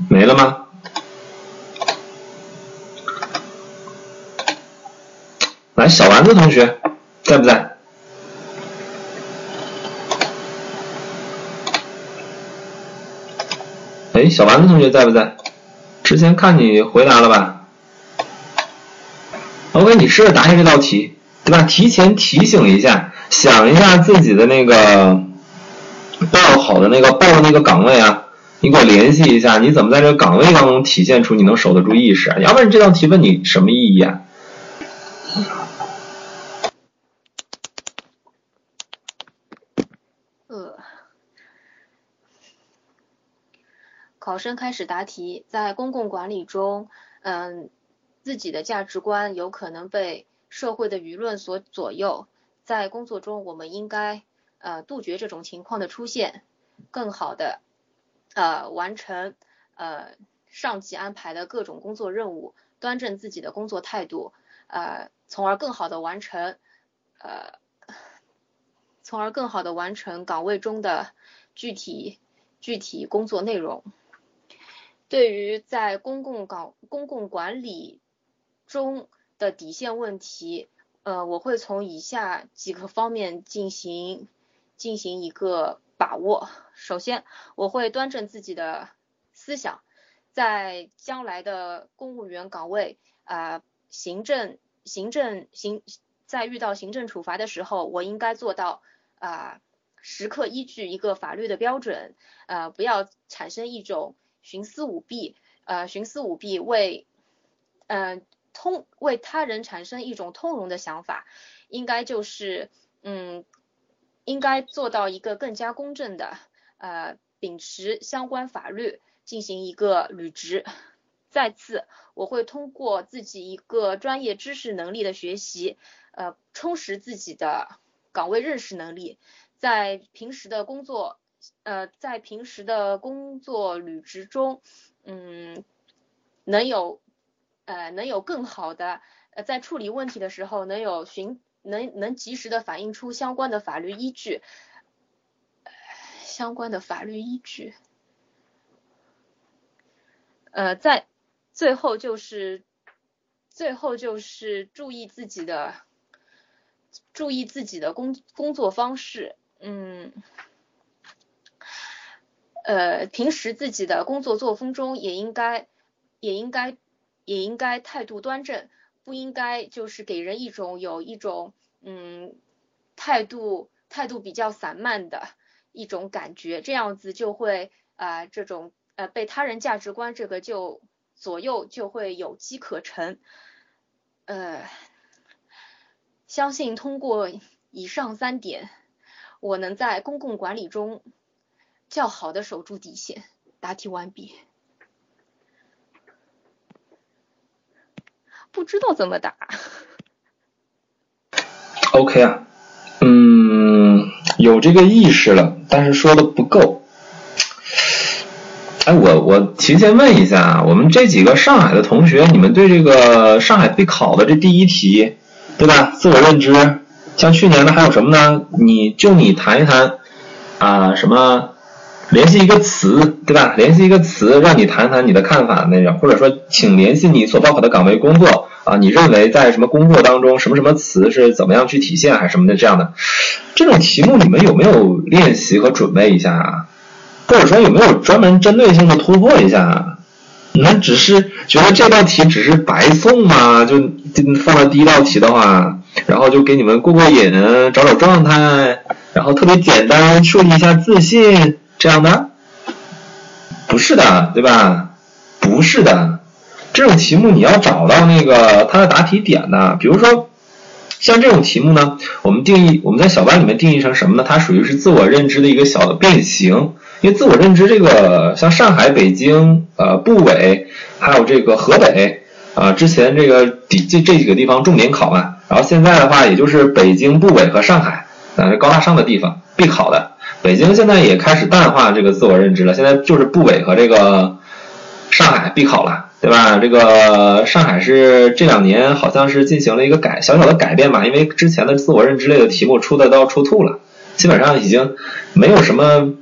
没了吗？来，小丸子同学在不在？哎，小丸子同学在不在？之前看你回答了吧？OK，你试着答一下这道题，对吧？提前提醒一下，想一下自己的那个报好的那个报的那个岗位啊，你给我联系一下，你怎么在这个岗位当中体现出你能守得住意识啊？要不然这道题问你什么意义啊？考生开始答题，在公共管理中，嗯，自己的价值观有可能被社会的舆论所左右。在工作中，我们应该呃杜绝这种情况的出现，更好的呃完成呃上级安排的各种工作任务，端正自己的工作态度，呃，从而更好的完成呃，从而更好的完成岗位中的具体具体工作内容。对于在公共岗公共管理中的底线问题，呃，我会从以下几个方面进行进行一个把握。首先，我会端正自己的思想，在将来的公务员岗位啊，行政行政行，在遇到行政处罚的时候，我应该做到啊，时刻依据一个法律的标准，呃，不要产生一种。徇私舞弊，呃，徇私舞弊为，嗯，通为他人产生一种通融的想法，应该就是，嗯，应该做到一个更加公正的，呃，秉持相关法律进行一个履职。再次，我会通过自己一个专业知识能力的学习，呃，充实自己的岗位认识能力，在平时的工作。呃，在平时的工作履职中，嗯，能有呃能有更好的呃在处理问题的时候能有寻能能及时的反映出相关的法律依据，相关的法律依据。呃，在最后就是最后就是注意自己的注意自己的工工作方式，嗯。呃，平时自己的工作作风中也应该，也应该，也应该态度端正，不应该就是给人一种有一种嗯态度态度比较散漫的一种感觉，这样子就会啊这种呃被他人价值观这个就左右就会有机可乘，呃，相信通过以上三点，我能在公共管理中。较好的守住底线。答题完毕。不知道怎么答。OK 啊，嗯，有这个意识了，但是说的不够。哎，我我提前问一下啊，我们这几个上海的同学，你们对这个上海备考的这第一题，对吧？自我认知，像去年的还有什么呢？你就你谈一谈啊，什么？联系一个词，对吧？联系一个词，让你谈谈你的看法那样，或者说，请联系你所报考的岗位工作啊，你认为在什么工作当中，什么什么词是怎么样去体现，还是什么的这样的？这种题目你们有没有练习和准备一下啊？或者说有没有专门针对性的突破一下？你们只是觉得这道题只是白送吗？就放到第一道题的话，然后就给你们过过瘾，找找状态，然后特别简单，树立一下自信。这样的，不是的，对吧？不是的，这种题目你要找到那个它的答题点呢。比如说，像这种题目呢，我们定义我们在小班里面定义成什么呢？它属于是自我认知的一个小的变形。因为自我认知这个，像上海、北京、呃部委，还有这个河北啊，之前这个底这这几个地方重点考嘛，然后现在的话，也就是北京、部委和上海啊，高大上的地方必考的。北京现在也开始淡化这个自我认知了，现在就是部委和这个上海必考了，对吧？这个上海是这两年好像是进行了一个改小小的改变吧，因为之前的自我认知类的题目出的都要出吐了，基本上已经没有什么。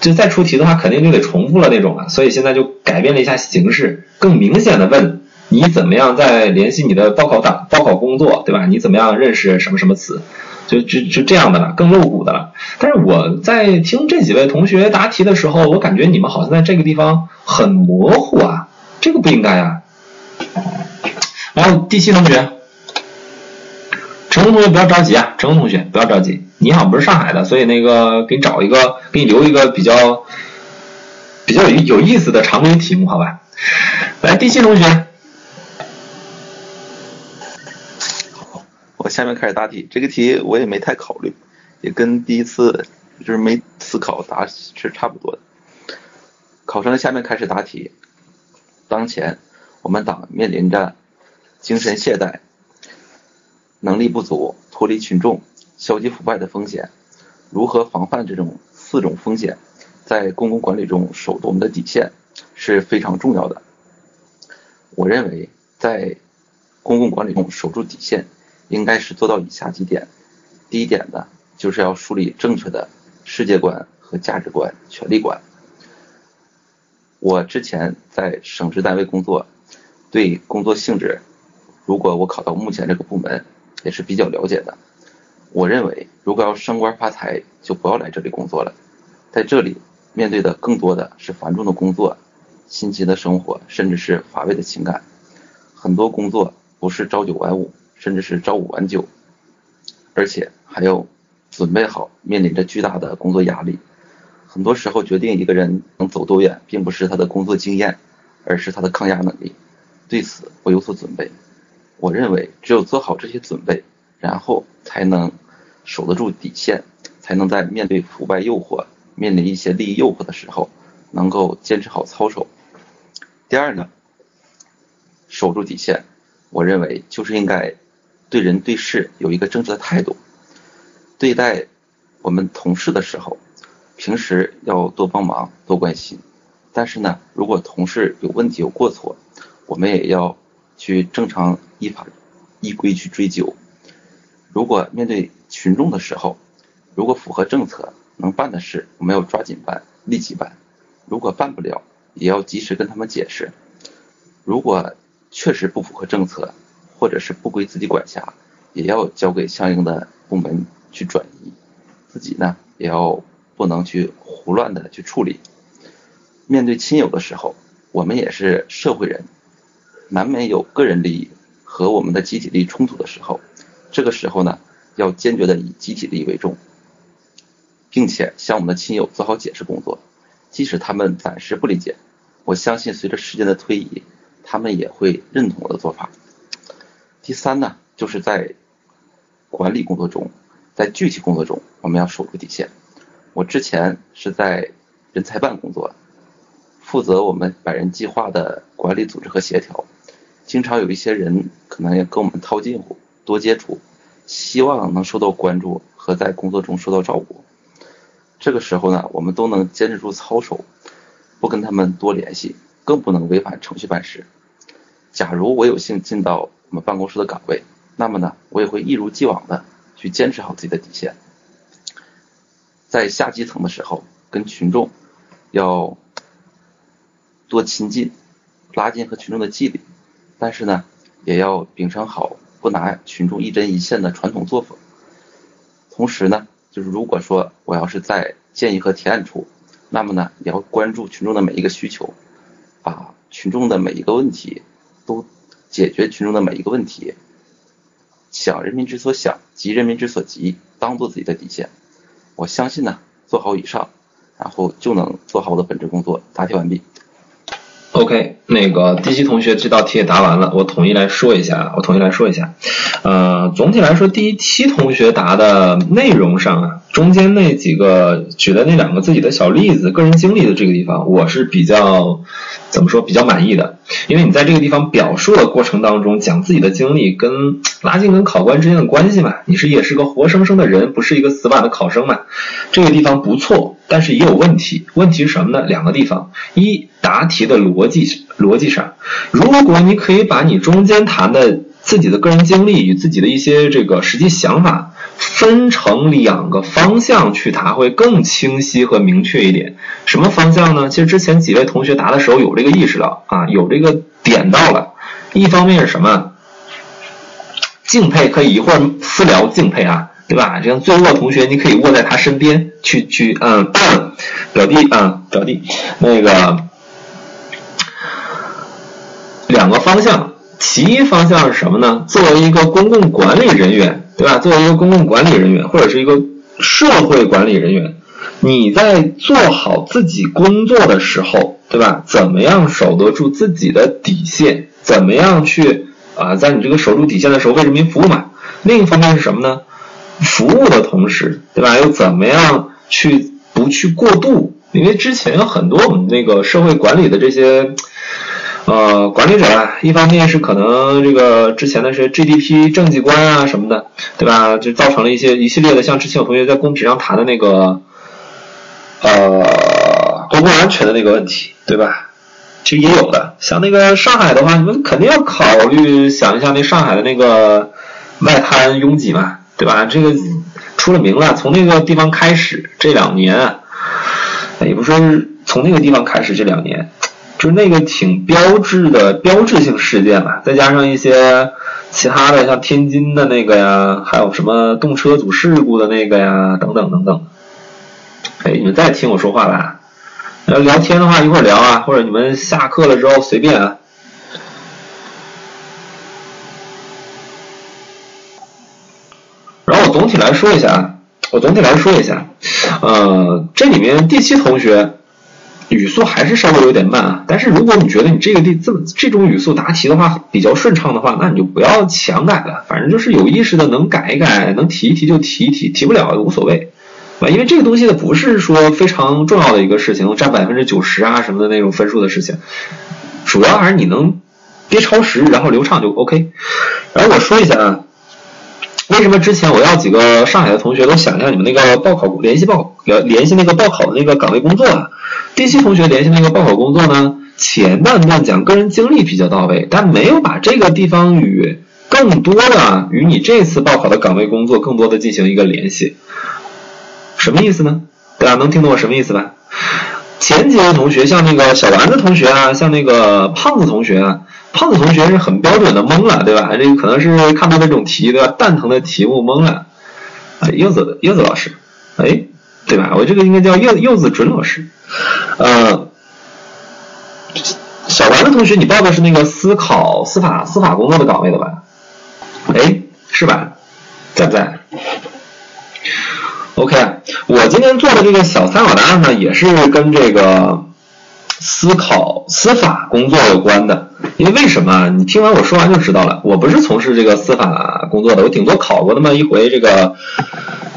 就再出题的话，肯定就得重复了那种了，所以现在就改变了一下形式，更明显的问你怎么样在联系你的报考档、报考工作，对吧？你怎么样认识什么什么词，就就就这样的了，更露骨的了。但是我在听这几位同学答题的时候，我感觉你们好像在这个地方很模糊啊，这个不应该啊。然后第七同学，成功同学不要着急啊，成功同学不要着急。你好，不是上海的，所以那个给你找一个，给你留一个比较比较有有意思的常规题目，好吧？来，第七同学。好，我下面开始答题。这个题我也没太考虑，也跟第一次就是没思考答是差不多的。考生下面开始答题。当前我们党面临着精神懈怠、能力不足、脱离群众。消极腐败的风险，如何防范这种四种风险，在公共管理中守住我们的底线是非常重要的。我认为，在公共管理中守住底线，应该是做到以下几点。第一点呢，就是要树立正确的世界观和价值观、权力观。我之前在省直单位工作，对工作性质，如果我考到目前这个部门，也是比较了解的。我认为，如果要升官发财，就不要来这里工作了。在这里，面对的更多的是繁重的工作、辛勤的生活，甚至是乏味的情感。很多工作不是朝九晚五，甚至是朝五晚九，而且还要准备好面临着巨大的工作压力。很多时候，决定一个人能走多远，并不是他的工作经验，而是他的抗压能力。对此，我有所准备。我认为，只有做好这些准备，然后才能。守得住底线，才能在面对腐败诱惑、面临一些利益诱惑的时候，能够坚持好操守。第二呢，守住底线，我认为就是应该对人对事有一个正确的态度。对待我们同事的时候，平时要多帮忙、多关心。但是呢，如果同事有问题、有过错，我们也要去正常依法依规去追究。如果面对群众的时候，如果符合政策能办的事，我们要抓紧办，立即办；如果办不了，也要及时跟他们解释。如果确实不符合政策，或者是不归自己管辖，也要交给相应的部门去转移。自己呢，也要不能去胡乱的去处理。面对亲友的时候，我们也是社会人，难免有个人利益和我们的集体利益冲突的时候，这个时候呢。要坚决的以集体利益为重，并且向我们的亲友做好解释工作，即使他们暂时不理解，我相信随着时间的推移，他们也会认同我的做法。第三呢，就是在管理工作中，在具体工作中，我们要守住底线。我之前是在人才办工作，负责我们百人计划的管理、组织和协调，经常有一些人可能要跟我们套近乎，多接触。希望能受到关注和在工作中受到照顾。这个时候呢，我们都能坚持住操守，不跟他们多联系，更不能违反程序办事。假如我有幸进到我们办公室的岗位，那么呢，我也会一如既往的去坚持好自己的底线。在下基层的时候，跟群众要多亲近，拉近和群众的距离，但是呢，也要秉承好。不拿群众一针一线的传统作风，同时呢，就是如果说我要是在建议和提案处，那么呢，也要关注群众的每一个需求，把群众的每一个问题都解决群众的每一个问题，想人民之所想，急人民之所急，当做自己的底线。我相信呢，做好以上，然后就能做好我的本职工作。答题完毕。OK，那个第七同学这道题也答完了，我统一来说一下，我统一来说一下，呃，总体来说，第一期同学答的内容上啊，中间那几个举的那两个自己的小例子，个人经历的这个地方，我是比较怎么说比较满意的，因为你在这个地方表述的过程当中讲自己的经历，跟拉近跟考官之间的关系嘛，你是也是个活生生的人，不是一个死板的考生嘛，这个地方不错，但是也有问题，问题是什么呢？两个地方，一答题的逻辑逻辑上，如果你可以把你中间谈的自己的个人经历与自己的一些这个实际想法。分成两个方向去答会更清晰和明确一点。什么方向呢？其实之前几位同学答的时候有这个意识了啊，有这个点到了。一方面是什么？敬佩可以一会儿私聊敬佩啊，对吧？这样最弱同学你可以卧在他身边去去嗯，表弟啊表弟那个两个方向，其一方向是什么呢？作为一个公共管理人员。对吧？作为一个公共管理人员，或者是一个社会管理人员，你在做好自己工作的时候，对吧？怎么样守得住自己的底线？怎么样去啊，在你这个守住底线的时候为人民服务嘛？另一方面是什么呢？服务的同时，对吧？又怎么样去不去过度？因为之前有很多我们那个社会管理的这些。呃，管理者啊，一方面是可能这个之前的是 GDP 政绩观啊什么的，对吧？就造成了一些一系列的，像之前有同学在公屏上谈的那个，呃，公共安全的那个问题，对吧？其实也有的，像那个上海的话，你们肯定要考虑想一下那上海的那个外滩拥挤嘛，对吧？这个出了名了，从那个地方开始，这两年，也不说是从那个地方开始，这两年。就是那个挺标志的标志性事件吧，再加上一些其他的，像天津的那个呀，还有什么动车组事故的那个呀，等等等等。哎，你们再听我说话吧。要聊天的话，一会聊啊，或者你们下课了之后随便啊。然后我总体来说一下，我总体来说一下，呃，这里面第七同学。语速还是稍微有点慢啊，但是如果你觉得你这个地这么这种语速答题的话比较顺畅的话，那你就不要强改了，反正就是有意识的能改一改，能提一提就提一提，提不了无所谓，对吧？因为这个东西呢不是说非常重要的一个事情，占百分之九十啊什么的那种分数的事情，主要还是你能别超时，然后流畅就 OK。然后我说一下啊。为什么之前我要几个上海的同学都想一下你们那个报考联系报联联系那个报考的那个岗位工作啊？第七同学联系那个报考工作呢？前半段讲个人经历比较到位，但没有把这个地方与更多的与你这次报考的岗位工作更多的进行一个联系。什么意思呢？大家能听懂我什么意思吧？前几位同学像那个小丸子同学啊，像那个胖子同学啊。胖子同学是很标准的懵了，对吧？这个可能是看到这种题，对吧？蛋疼的题目懵了。啊，柚子柚子老师，哎，对吧？我这个应该叫柚柚子准老师。呃，小丸子同学，你报的是那个思考司法司法工作的岗位的吧？哎，是吧？在不在？OK，我今天做的这个小参考答案呢，也是跟这个。思考司法工作有关的，因为为什么？你听完我说完就知道了。我不是从事这个司法工作的，我顶多考过那么一回这个，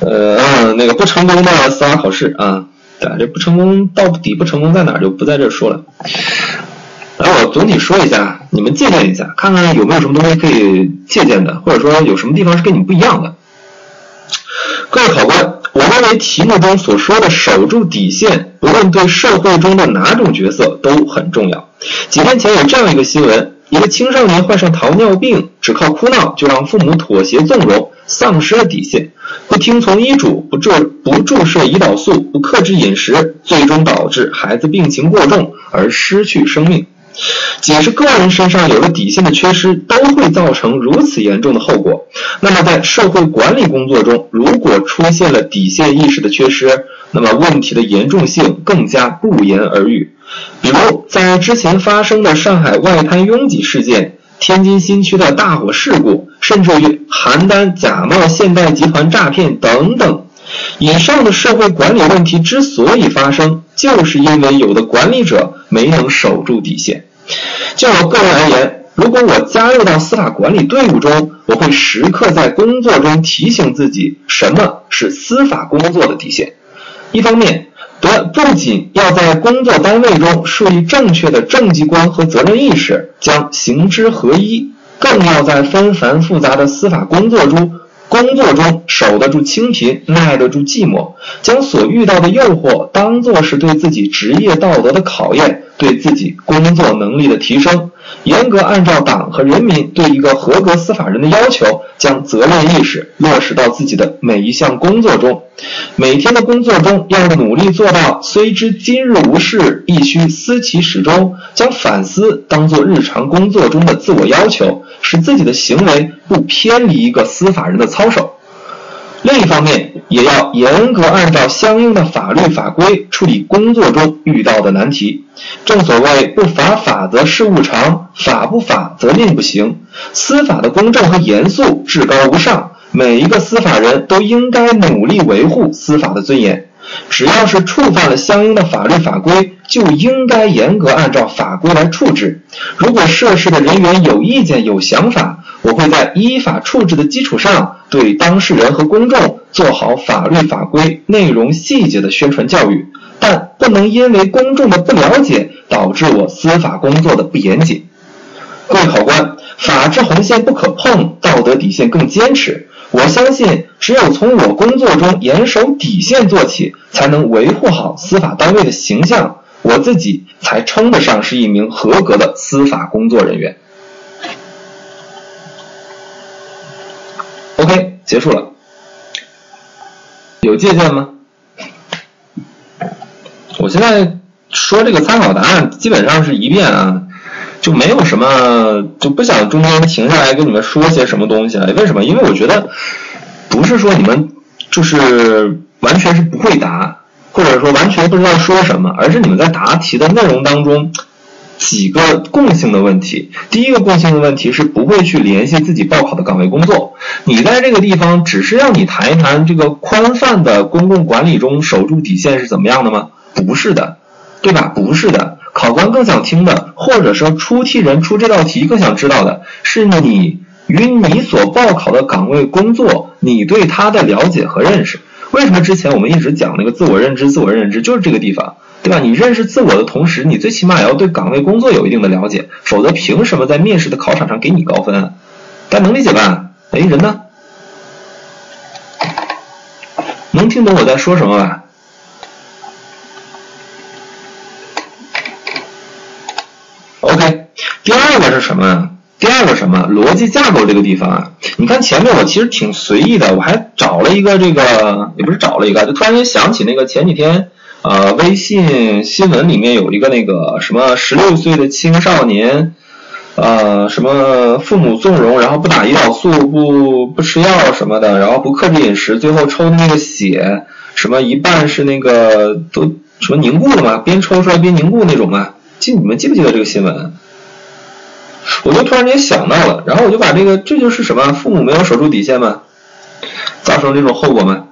呃，那个不成功的司法考试啊。对，这不成功到底不成功在哪就不在这说了。然后我总体说一下，你们借鉴一下，看看有没有什么东西可以借鉴的，或者说有什么地方是跟你们不一样的。各位考官。我认为题目中所说的守住底线，不论对社会中的哪种角色都很重要。几天前有这样一个新闻：一个青少年患上糖尿病，只靠哭闹就让父母妥协纵容，丧失了底线，不听从医嘱，不注不注射胰岛素，不克制饮食，最终导致孩子病情过重而失去生命。仅是个人身上有了底线的缺失，都会造成如此严重的后果。那么在社会管理工作中，如果出现了底线意识的缺失，那么问题的严重性更加不言而喻。比如在之前发生的上海外滩拥挤事件、天津新区的大火事故，甚至于邯郸假冒现代集团诈骗等等，以上的社会管理问题之所以发生，就是因为有的管理者没能守住底线。就我个人而言，如果我加入到司法管理队伍中，我会时刻在工作中提醒自己，什么是司法工作的底线。一方面，得不仅要在工作单位中树立正确的政绩观和责任意识，将行之合一，更要在纷繁复杂的司法工作中。工作中守得住清贫，耐得住寂寞，将所遇到的诱惑当作是对自己职业道德的考验，对自己工作能力的提升。严格按照党和人民对一个合格司法人的要求，将责任意识落实到自己的每一项工作中。每天的工作中，要努力做到虽知今日无事，亦须思其始终。将反思当做日常工作中的自我要求，使自己的行为不偏离一个司法人的操守。另一方面，也要严格按照相应的法律法规处理工作中遇到的难题。正所谓“不法法则事无常，法不法则令不行”。司法的公正和严肃至高无上，每一个司法人都应该努力维护司法的尊严。只要是触犯了相应的法律法规，就应该严格按照法规来处置。如果涉事的人员有意见、有想法，我会在依法处置的基础上，对当事人和公众做好法律法规内容细节的宣传教育，但不能因为公众的不了解，导致我司法工作的不严谨。各位考官，法治红线不可碰，道德底线更坚持。我相信，只有从我工作中严守底线做起，才能维护好司法单位的形象，我自己才称得上是一名合格的司法工作人员。OK，结束了。有借鉴吗？我现在说这个参考答案基本上是一遍啊，就没有什么就不想中间停下来跟你们说些什么东西了。为什么？因为我觉得不是说你们就是完全是不会答，或者说完全不知道说什么，而是你们在答题的内容当中。几个共性的问题，第一个共性的问题是不会去联系自己报考的岗位工作。你在这个地方只是让你谈一谈这个宽泛的公共管理中守住底线是怎么样的吗？不是的，对吧？不是的。考官更想听的，或者说出题人出这道题更想知道的是你与你所报考的岗位工作，你对他的了解和认识。为什么之前我们一直讲那个自我认知？自我认知就是这个地方。对吧？你认识自我的同时，你最起码也要对岗位工作有一定的了解，否则凭什么在面试的考场上给你高分？大家能理解吧？哎，人呢？能听懂我在说什么吧？OK，第二个是什么？第二个什么？逻辑架构这个地方啊，你看前面我其实挺随意的，我还找了一个这个，也不是找了一个，就突然间想起那个前几天。呃，微信新闻里面有一个那个什么十六岁的青少年，呃，什么父母纵容，然后不打胰岛素，不不吃药什么的，然后不克制饮食，最后抽的那个血，什么一半是那个都什么凝固了嘛，边抽出来边凝固那种嘛，记你们记不记得这个新闻？我就突然间想到了，然后我就把这个这就是什么父母没有守住底线嘛，造成这种后果吗，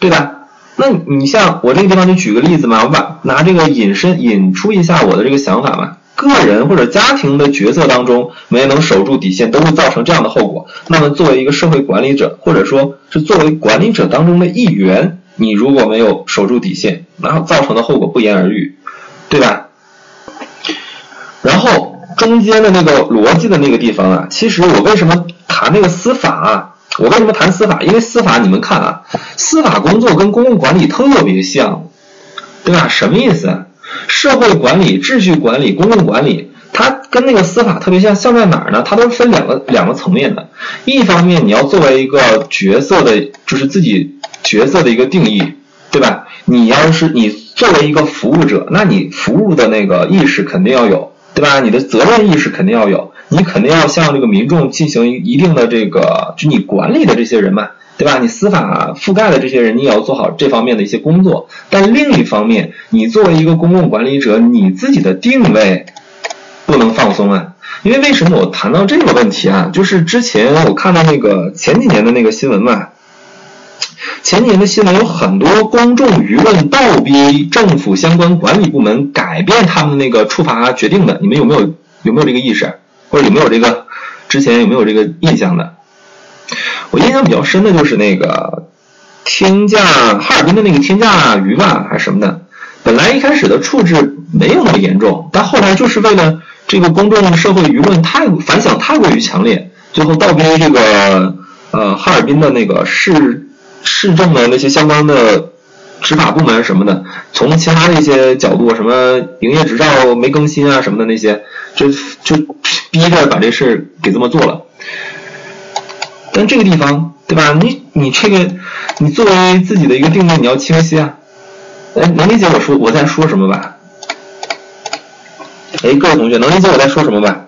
对吧？那你像我这个地方就举个例子嘛，我把拿这个引申引出一下我的这个想法嘛。个人或者家庭的角色当中没能守住底线，都会造成这样的后果。那么作为一个社会管理者，或者说是作为管理者当中的一员，你如果没有守住底线，然后造成的后果不言而喻，对吧？然后中间的那个逻辑的那个地方啊，其实我为什么谈那个司法啊？我为什么谈司法？因为司法，你们看啊，司法工作跟公共管理特别像，对吧？什么意思？社会管理、秩序管理、公共管理，它跟那个司法特别像，像在哪儿呢？它都分两个两个层面的。一方面，你要作为一个角色的，就是自己角色的一个定义，对吧？你要是你作为一个服务者，那你服务的那个意识肯定要有，对吧？你的责任意识肯定要有。你肯定要向这个民众进行一定的这个，就你管理的这些人嘛，对吧？你司法覆盖的这些人，你也要做好这方面的一些工作。但另一方面，你作为一个公共管理者，你自己的定位不能放松啊。因为为什么我谈到这个问题啊？就是之前我看到那个前几年的那个新闻嘛，前几年的新闻有很多公众舆论倒逼政府相关管理部门改变他们那个处罚决定的，你们有没有？有没有这个意识？或者有没有这个之前有没有这个印象的？我印象比较深的就是那个天价哈尔滨的那个天价鱼吧，还是什么的。本来一开始的处置没有那么严重，但后来就是为了这个公众社会舆论太反响太过于强烈，最后倒逼这个呃哈尔滨的那个市市政的那些相关的执法部门什么的，从其他的一些角度，什么营业执照没更新啊什么的那些，就就逼着把这事给这么做了。但这个地方，对吧？你你这个，你作为自己的一个定位，你要清晰啊。哎，能理解我说我在说什么吧？哎，各位同学，能理解我在说什么吧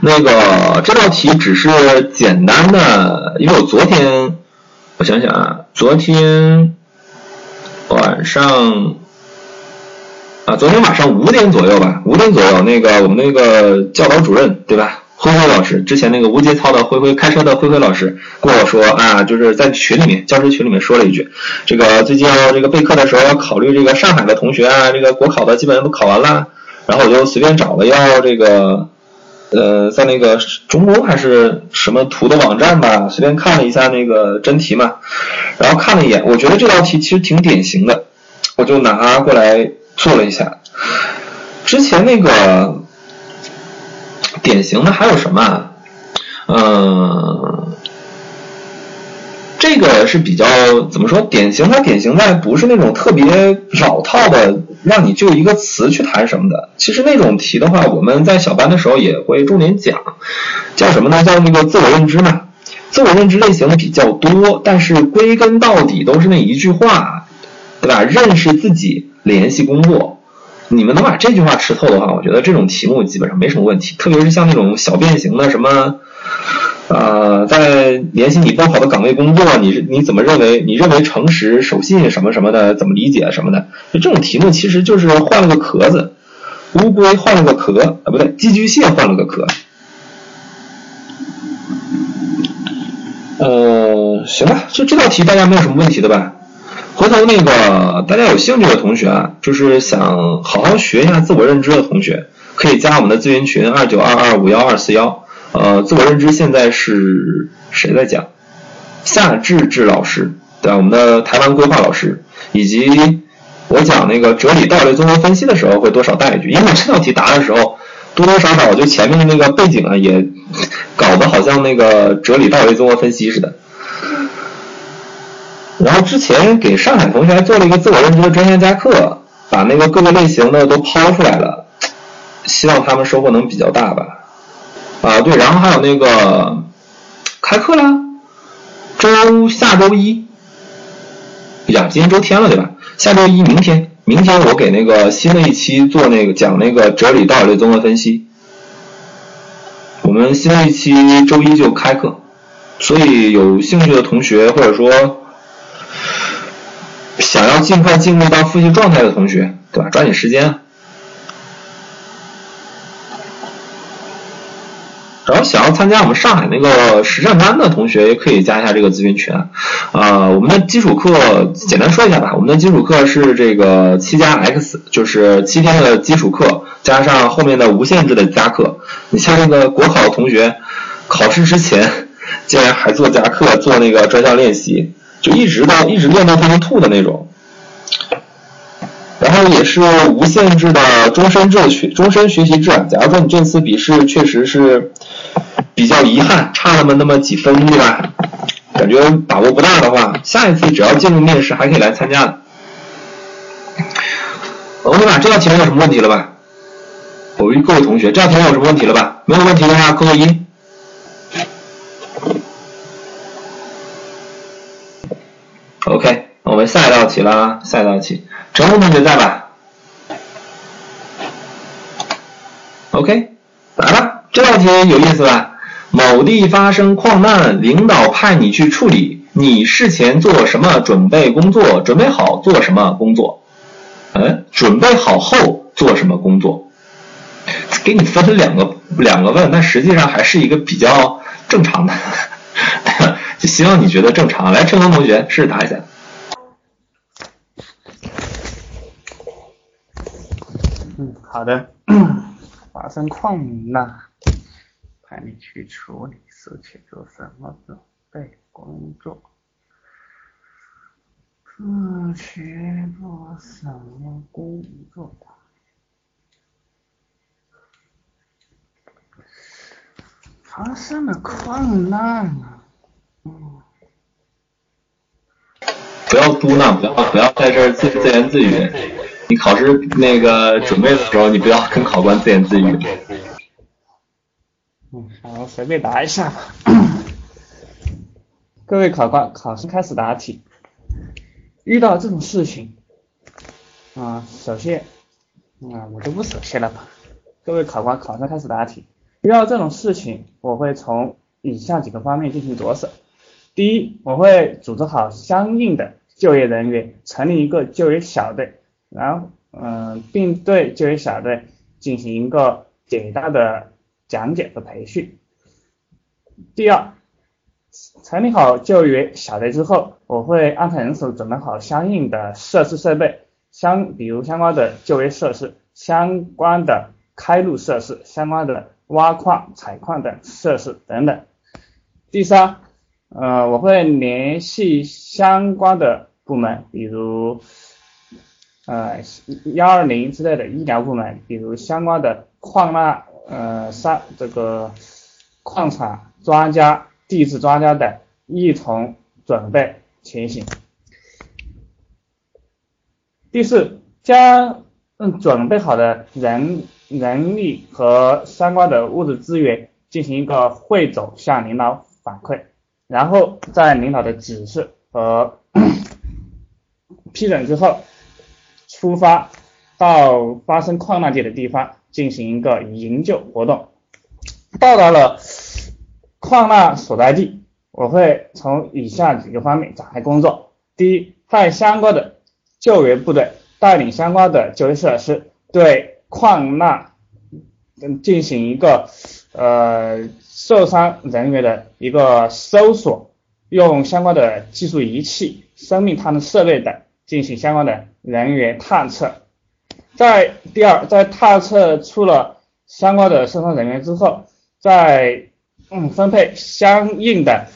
那个这道题只是简单的，因为我昨天，我想想啊，昨天晚上。啊，昨天晚上五点左右吧，五点左右，那个我们那个教导主任，对吧？辉辉老师，之前那个无节操的辉辉，开车的辉辉老师跟我说啊，就是在群里面，教师群里面说了一句，这个最近要这个备课的时候要考虑这个上海的同学啊，这个国考的基本上都考完了，然后我就随便找了要这个，呃，在那个中公还是什么图的网站吧，随便看了一下那个真题嘛，然后看了一眼，我觉得这道题其实挺典型的，我就拿过来。做了一下，之前那个典型的还有什么？啊嗯，这个是比较怎么说？典型它典型在不是那种特别老套的，让你就一个词去谈什么的。其实那种题的话，我们在小班的时候也会重点讲，叫什么呢？叫那个自我认知嘛。自我认知类型比较多，但是归根到底都是那一句话，对吧？认识自己。联系工作，你们能把这句话吃透的话，我觉得这种题目基本上没什么问题。特别是像那种小变形的什么，呃，在联系你报考的岗位工作，你你怎么认为？你认为诚实、守信什么什么的，怎么理解什么的？就这种题目其实就是换了个壳子，乌龟换了个壳啊，不对，寄居蟹换了个壳。呃，行吧，就这道题大家没有什么问题的吧？回头那个大家有兴趣的同学啊，就是想好好学一下自我认知的同学，可以加我们的咨询群二九二二五幺二四幺。呃，自我认知现在是谁在讲？夏志志老师，对？我们的台湾规划老师，以及我讲那个哲理道理综合分析的时候会多少带一句，因为这道题答的时候多多少少就前面的那个背景啊也搞得好像那个哲理道理综合分析似的。然后之前给上海同学还做了一个自我认知的专项加课，把那个各个类型的都抛出来了，希望他们收获能比较大吧。啊，对，然后还有那个开课了，周下周一，呀，今天周天了对吧？下周一明天，明天我给那个新的一期做那个讲那个哲理道理综合分析，我们新的一期周一就开课，所以有兴趣的同学或者说。想要尽快进入到复习状态的同学，对吧？抓紧时间。然后想要参加我们上海那个实战班的同学，也可以加一下这个咨询群。啊，我们的基础课简单说一下吧。我们的基础课是这个七加 X，就是七天的基础课加上后面的无限制的加课。你像那个国考的同学，考试之前竟然还做加课，做那个专项练习。就一直到一直练到他们吐的那种，然后也是无限制的终身制学终身学习制。假如说你这次笔试确实是比较遗憾，差那么那么几分，对吧？感觉把握不大的话，下一次只要进入面试还可以来参加的。OK 吧？这道题没有什么问题了吧？我问各位同学，这道题有什么问题了吧？没有问题的话扣个一。OK，我们下一道题啦，下一道题，陈红同学在吧？OK，来吧，这道题有意思吧？某地发生矿难领导派你去处理你事前做什么准备工作准备好做什么工作？嗯准备好后做什么工作？给你分两个两个问但实际上还是一个比较正常的。就希望你觉得正常。来陈峰同学试试答一下。嗯好的。发生矿难。派你去处理事情，做什么准备工作？嗯，去做什么工作？发生了困难啊！嗯。不要嘟囔，不要不要在这儿自自言自语。你考试那个准备的时候，你不要跟考官自言自语。嗯，好，随便答一下吧。各位考官，考生开始答题。遇到这种事情，啊，首先，啊，我就不首先了吧。各位考官，考生开始答题。遇到这种事情，我会从以下几个方面进行着手。第一，我会组织好相应的就业人员，成立一个就业小队。然后，嗯，并对就业小队进行一个简单的讲解和培训。第二，成立好就业小队之后，我会安排人手准备好相应的设施设备，相比如相关的就业设施、相关的开路设施、相关的挖矿、采矿等设施等等。第三，呃，我会联系相关的部门，比如。呃，幺二零之类的医疗部门，比如相关的矿难呃三这个矿产专家、地质专家等，一同准备前行。第四，将嗯准备好的人人力和相关的物质资源进行一个汇总向领导反馈，然后在领导的指示和 批准之后。出发到发生矿难点的地方进行一个营救活动。到达了矿难所在地，我会从以下几个方面展开工作：第一，派相关的救援部队带领相关的救援设施对矿难进行一个呃受伤人员的一个搜索，用相关的技术仪器、生命探测设备等。进行相关的人员探测，在第二，在探测出了相关的受伤人员之后，再嗯分配相应的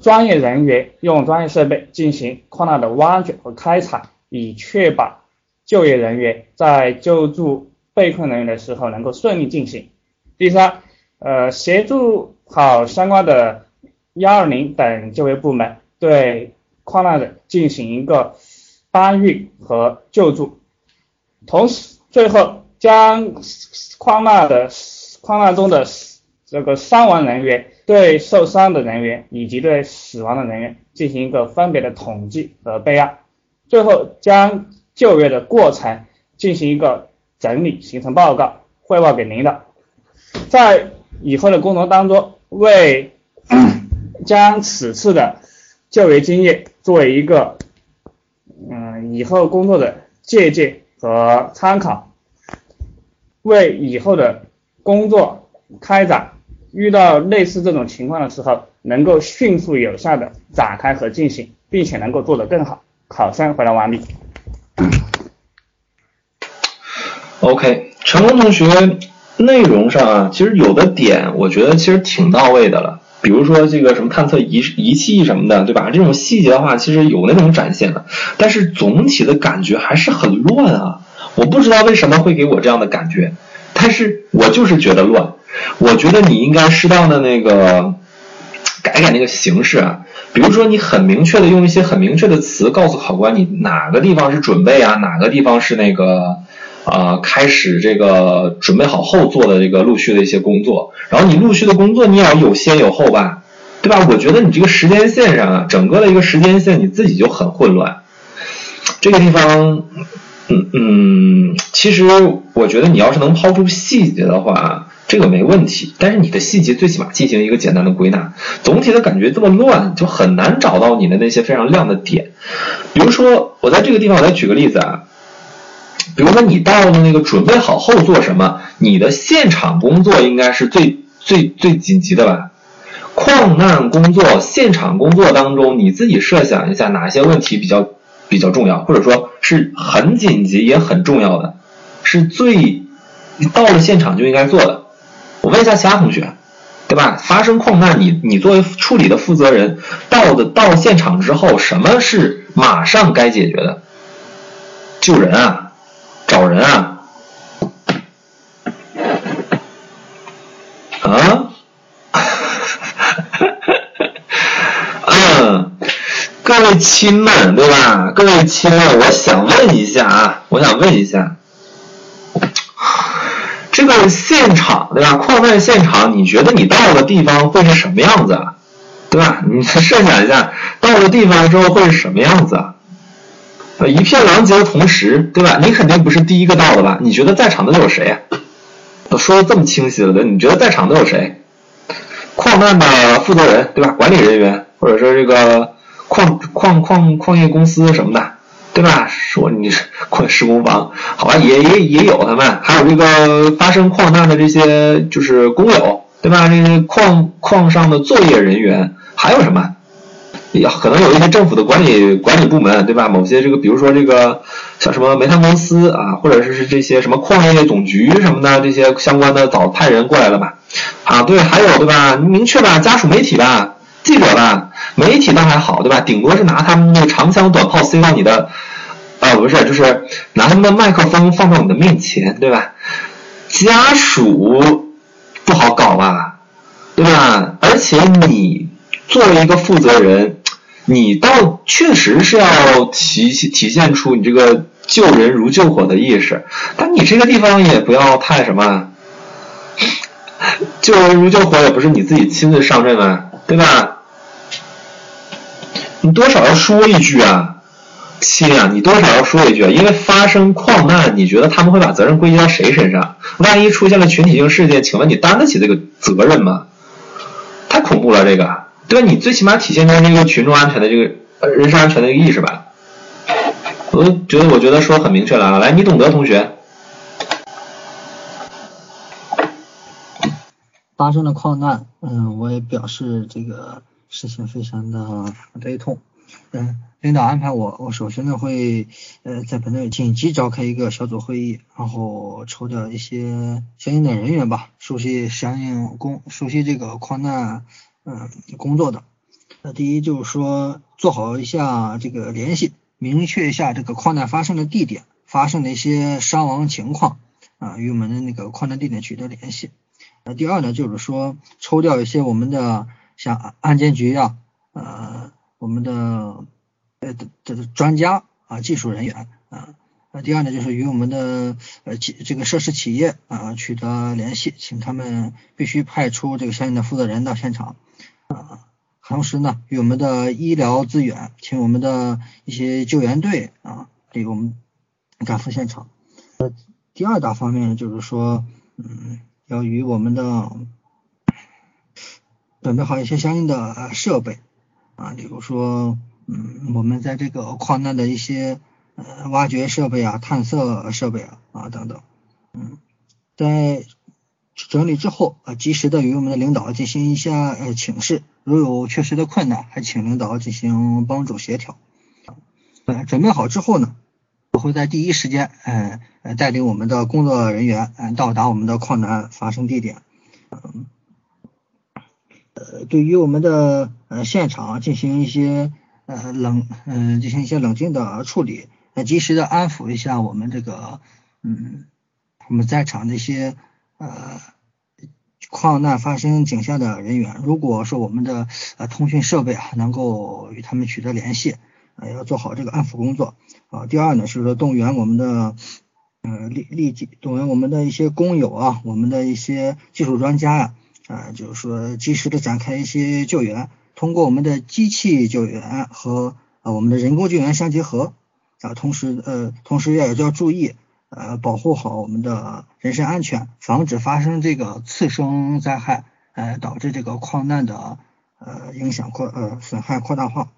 专业人员，用专业设备进行矿难的挖掘和开采，以确保就业人员在救助被困人员的时候能够顺利进行。第三，呃，协助好相关的幺二零等就业部门对矿难的进行一个。搬运和救助，同时最后将矿难的矿难中的这个伤亡人员对受伤的人员以及对死亡的人员进行一个分别的统计和备案，最后将救援的过程进行一个整理，形成报告汇报给领导。在以后的工作当中，为将此次的救援经验作为一个。嗯，以后工作的借鉴和参考，为以后的工作开展遇到类似这种情况的时候，能够迅速有效的展开和进行，并且能够做得更好。考生回答完毕。OK，成功同学，内容上啊，其实有的点我觉得其实挺到位的了。比如说这个什么探测仪仪器什么的，对吧？这种细节的话，其实有那种展现的，但是总体的感觉还是很乱啊！我不知道为什么会给我这样的感觉，但是我就是觉得乱。我觉得你应该适当的那个改改那个形式啊，比如说你很明确的用一些很明确的词告诉考官，你哪个地方是准备啊，哪个地方是那个。啊，开始这个准备好后做的这个陆续的一些工作，然后你陆续的工作你也要有先有后吧，对吧？我觉得你这个时间线上啊，整个的一个时间线你自己就很混乱。这个地方，嗯嗯，其实我觉得你要是能抛出细节的话，这个没问题。但是你的细节最起码进行一个简单的归纳，总体的感觉这么乱，就很难找到你的那些非常亮的点。比如说，我在这个地方我再举个例子啊。比如说你到了那个准备好后做什么？你的现场工作应该是最最最紧急的吧？矿难工作现场工作当中，你自己设想一下哪些问题比较比较重要，或者说是很紧急也很重要的，是最你到了现场就应该做的。我问一下其他同学，对吧？发生矿难，你你作为处理的负责人，到的到现场之后，什么是马上该解决的？救人啊，找人啊，啊？嗯，各位亲们，对吧？各位亲们，我想问一下啊，我想问一下。这个现场对吧？矿难现场，你觉得你到了地方会是什么样子？对吧？你 设想一下，到了地方之后会是什么样子？呃，一片狼藉的同时，对吧？你肯定不是第一个到的吧？你觉得在场的都有谁？都说的这么清晰了的，你觉得在场都有谁？矿难的负责人对吧？管理人员，或者说这个矿矿矿矿业公司什么的。对吧？说你是 矿施工方，好吧，也也也有他们，还有这个发生矿难的这些就是工友，对吧？这些矿矿上的作业人员，还有什么？也可能有一些政府的管理管理部门，对吧？某些这个，比如说这个像什么煤炭公司啊，或者是是这些什么矿业总局什么的这些相关的，早派人过来了吧？啊，对，还有对吧？明确吧，家属媒体吧，记者吧，媒体倒还好，对吧？顶多是拿他们那个长枪短炮塞到你的。啊，不是，就是拿他们的麦克风放到你的面前，对吧？家属不好搞吧，对吧？而且你作为一个负责人，你倒确实是要体体现出你这个救人如救火的意识，但你这个地方也不要太什么，救人如救火也不是你自己亲自上阵啊，对吧？你多少要说一句啊。亲啊，你多少要说一句，因为发生矿难，你觉得他们会把责任归结到谁身上？万一出现了群体性事件，请问你担得起这个责任吗？太恐怖了，这个，对吧？你最起码体现出这个群众安全的这个人身安全的一个意识吧。我觉得，我觉得说很明确了，来，你懂得同学。发生了矿难，嗯，我也表示这个事情非常的悲痛，嗯。领导安排我，我首先呢会呃在本队紧急召开一个小组会议，然后抽调一些相应的人员吧，熟悉相应工熟悉这个矿难嗯工作的。那第一就是说做好一下这个联系，明确一下这个矿难发生的地点，发生的一些伤亡情况啊，与我们的那个矿难地点取得联系。那第二呢就是说抽调一些我们的像安监局啊，呃我们的。呃，这是专家啊，技术人员啊。那第二呢，就是与我们的呃企这个涉事企业啊取得联系，请他们必须派出这个相应的负责人到现场啊。同时呢，与我们的医疗资源，请我们的一些救援队啊，给我们赶赴现场。呃，第二大方面就是说，嗯，要与我们的准备好一些相应的设备啊，比如说。嗯，我们在这个矿难的一些呃挖掘设备啊、探测设备啊啊等等，嗯，在整理之后啊，及时的与我们的领导进行一下呃请示，如有确实的困难，还请领导进行帮助协调。呃，准备好之后呢，我会在第一时间嗯带领我们的工作人员嗯到达我们的矿难发生地点，呃，对于我们的呃现场进行一些。呃冷嗯进行一些冷静的处理，呃及时的安抚一下我们这个嗯我们在场的一些呃矿难发生井下的人员，如果说我们的呃通讯设备啊能够与他们取得联系，呃要做好这个安抚工作啊。第二呢是说动员我们的呃立立即动员我们的一些工友啊，我们的一些技术专家呀啊就是说及时的展开一些救援。通过我们的机器救援和呃我们的人工救援相结合啊，同时呃同时也要注意呃保护好我们的人身安全，防止发生这个次生灾害，呃导致这个矿难的呃影响扩呃损害扩大化。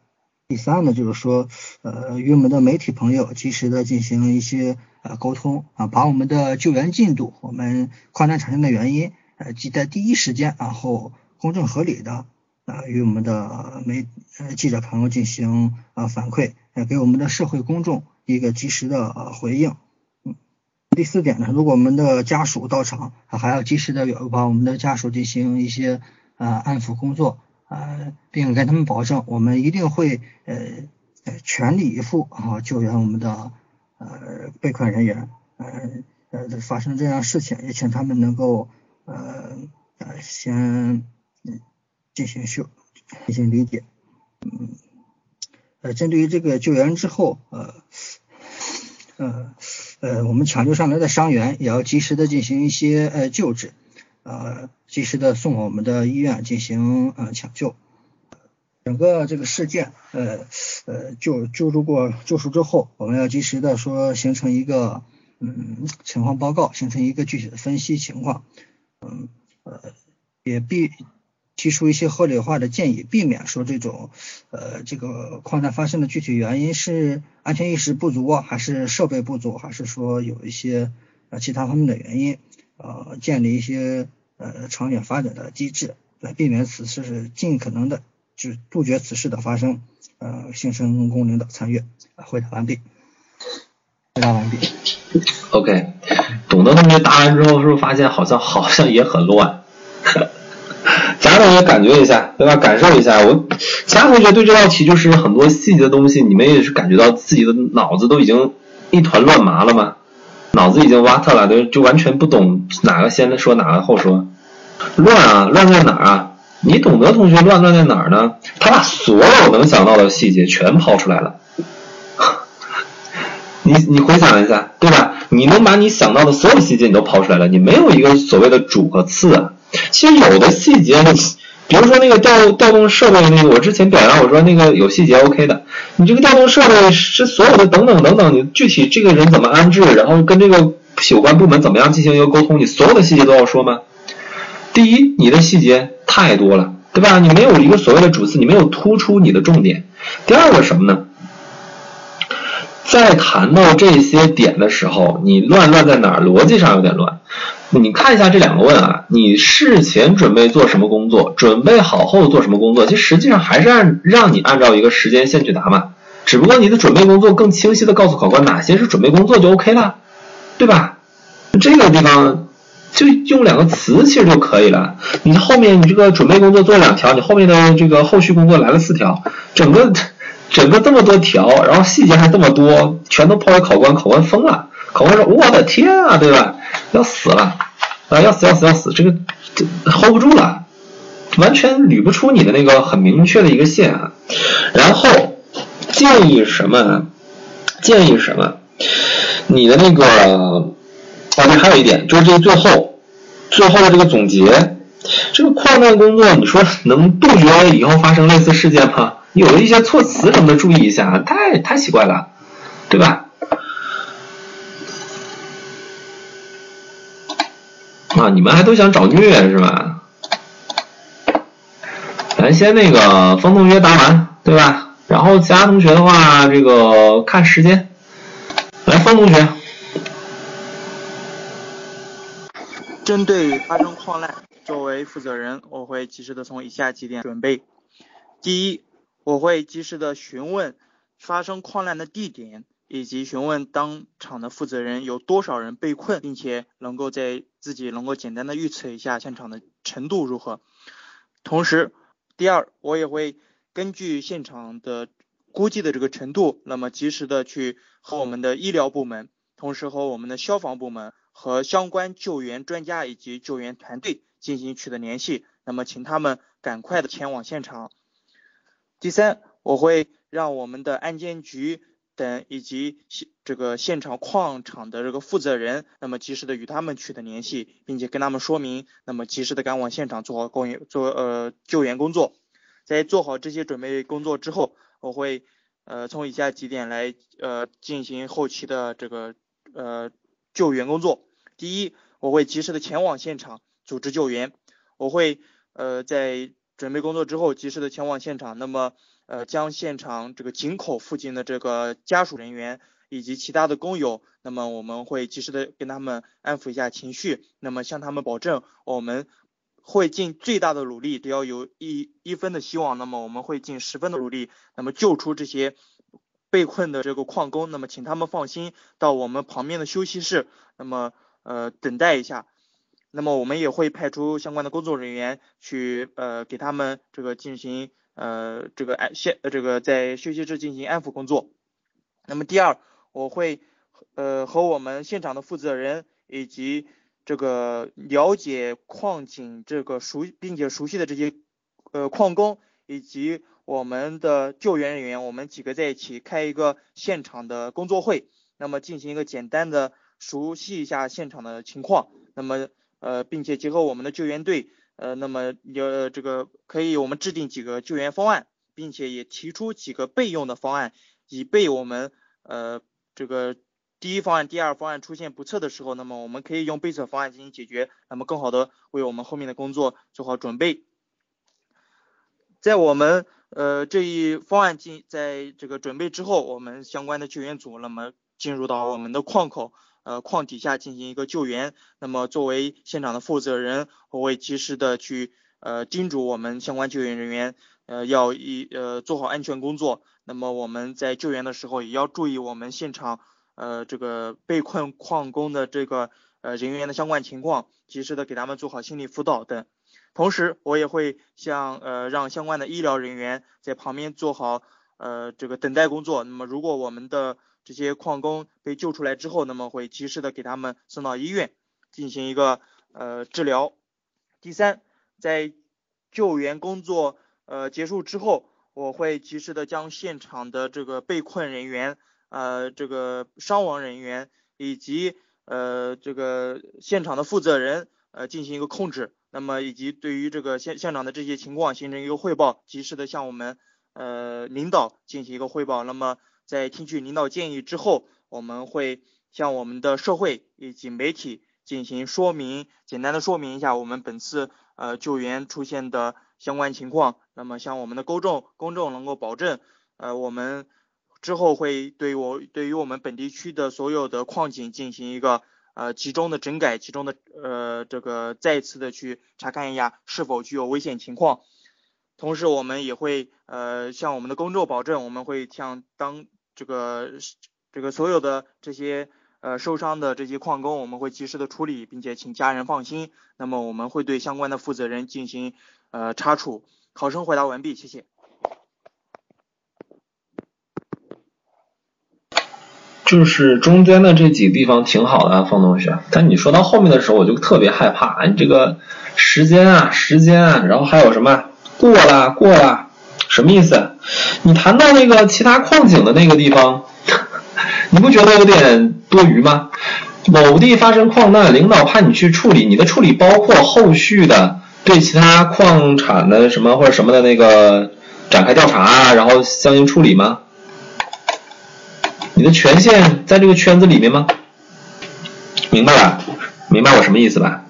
第三呢就是说呃与我们的媒体朋友及时的进行一些呃沟通啊，把我们的救援进度、我们矿难产生的原因呃记在第一时间然后公正合理的。啊，与我们的媒呃记者朋友进行啊反馈，呃给我们的社会公众一个及时的回应。第四点呢，如果我们的家属到场，还要及时的把我们的家属进行一些呃安抚工作，呃，并跟他们保证，我们一定会呃呃全力以赴啊救援我们的呃被困人员，呃呃发生这样事情，也请他们能够呃呃先进行修进行理解，嗯，呃针对于这个救援之后，呃呃。呃，我们抢救上来的伤员也要及时的进行一些呃救治，呃，及时的送往我们的医院进行呃抢救。整个这个事件，呃呃救救助过救赎之后，我们要及时的说形成一个嗯情况报告，形成一个具体的分析情况，嗯呃也必。提出一些合理化的建议，避免说这种呃这个矿难发生的具体原因是安全意识不足啊，还是设备不足，还是说有一些呃其他方面的原因，呃建立一些呃长远发展的机制，来避免此事是尽可能的就杜绝此事的发生，呃形成工领导参与。回答完毕。回答完毕。OK，董德同学答完之后，是不是发现好像好像也很乱？其他同学感觉一下，对吧？感受一下。我其他同学对这道题就是很多细节的东西，你们也是感觉到自己的脑子都已经一团乱麻了吗？脑子已经瓦特了，就就完全不懂哪个先说哪个后说。乱啊，乱在哪儿啊？你懂得同学乱乱在哪儿呢？他把所有能想到的细节全抛出来了。你你回想一下，对吧？你能把你想到的所有细节你都抛出来了，你没有一个所谓的主和次啊。其实有的细节，比如说那个调调动设备那个，我之前表扬我说那个有细节 OK 的，你这个调动设备是所有的等等等等，你具体这个人怎么安置，然后跟这个有关部门怎么样进行一个沟通，你所有的细节都要说吗？第一，你的细节太多了，对吧？你没有一个所谓的主次，你没有突出你的重点。第二个什么呢？在谈到这些点的时候，你乱乱在哪儿？逻辑上有点乱。你看一下这两个问啊，你事前准备做什么工作？准备好后做什么工作？其实实际上还是按让你按照一个时间线去答嘛，只不过你的准备工作更清晰的告诉考官哪些是准备工作就 OK 了，对吧？这个地方就用两个词其实就可以了。你后面你这个准备工作做两条，你后面的这个后续工作来了四条，整个整个这么多条，然后细节还这么多，全都抛给考官，考官疯了。考官说：“我的天啊，对吧？要死了啊！要死要死要死！这个这 hold 不住了，完全捋不出你的那个很明确的一个线啊。然后建议什么？建议什么？你的那个啊，对，还有一点就是这个最后最后的这个总结，这个矿难工作，你说能杜绝以后发生类似事件吗？有的一些措辞什么的注意一下，太太奇怪了，对吧？”啊，你们还都想找虐是吧？咱先那个风同学答完，对吧？然后其他同学的话，这个看时间。来，风同学。针对发生矿难，作为负责人，我会及时的从以下几点准备。第一，我会及时的询问发生矿难的地点。以及询问当场的负责人有多少人被困，并且能够在自己能够简单的预测一下现场的程度如何。同时，第二，我也会根据现场的估计的这个程度，那么及时的去和我们的医疗部门，同时和我们的消防部门和相关救援专家以及救援团队进行取得联系，那么请他们赶快的前往现场。第三，我会让我们的安监局。等以及现这个现场矿场的这个负责人，那么及时的与他们取得联系，并且跟他们说明，那么及时的赶往现场做好供应做呃救援工作。在做好这些准备工作之后，我会呃从以下几点来呃进行后期的这个呃救援工作。第一，我会及时的前往现场组织救援。我会呃在准备工作之后及时的前往现场，那么。呃，将现场这个井口附近的这个家属人员以及其他的工友，那么我们会及时的跟他们安抚一下情绪，那么向他们保证，我们会尽最大的努力，只要有一一分的希望，那么我们会尽十分的努力，那么救出这些被困的这个矿工，那么请他们放心到我们旁边的休息室，那么呃等待一下。那么我们也会派出相关的工作人员去呃给他们这个进行呃这个安现这个在休息室进行安抚工作。那么第二，我会呃和我们现场的负责人以及这个了解矿井这个熟并且熟悉的这些呃矿工以及我们的救援人员，我们几个在一起开一个现场的工作会，那么进行一个简单的熟悉一下现场的情况。那么呃，并且结合我们的救援队，呃，那么有这个可以我们制定几个救援方案，并且也提出几个备用的方案，以备我们呃这个第一方案、第二方案出现不测的时候，那么我们可以用备测方案进行解决，那么更好的为我们后面的工作做好准备。在我们呃这一方案进在这个准备之后，我们相关的救援组那么进入到我们的矿口。呃，矿底下进行一个救援。那么作为现场的负责人，我会及时的去呃叮嘱我们相关救援人员，呃要一呃做好安全工作。那么我们在救援的时候也要注意我们现场呃这个被困矿工的这个呃人员的相关情况，及时的给他们做好心理辅导等。同时，我也会向呃让相关的医疗人员在旁边做好呃这个等待工作。那么如果我们的这些矿工被救出来之后，那么会及时的给他们送到医院进行一个呃治疗。第三，在救援工作呃结束之后，我会及时的将现场的这个被困人员呃这个伤亡人员以及呃这个现场的负责人呃进行一个控制，那么以及对于这个现现场的这些情况形成一个汇报，及时的向我们呃领导进行一个汇报，那么。在听取领导建议之后，我们会向我们的社会以及媒体进行说明，简单的说明一下我们本次呃救援出现的相关情况。那么向我们的公众公众能够保证，呃我们之后会对我对于我们本地区的所有的矿井进行一个呃集中的整改，集中的呃这个再次的去查看一下是否具有危险情况。同时我们也会呃向我们的公众保证，我们会向当这个这个所有的这些呃受伤的这些矿工，我们会及时的处理，并且请家人放心。那么我们会对相关的负责人进行呃查处。考生回答完毕，谢谢。就是中间的这几个地方挺好的，方同学。但你说到后面的时候，我就特别害怕，你这个时间啊，时间啊，然后还有什么过了过了。什么意思？你谈到那个其他矿井的那个地方，你不觉得有点多余吗？某地发生矿难，领导派你去处理，你的处理包括后续的对其他矿产的什么或者什么的那个展开调查，然后相应处理吗？你的权限在这个圈子里面吗？明白吧？明白我什么意思吧？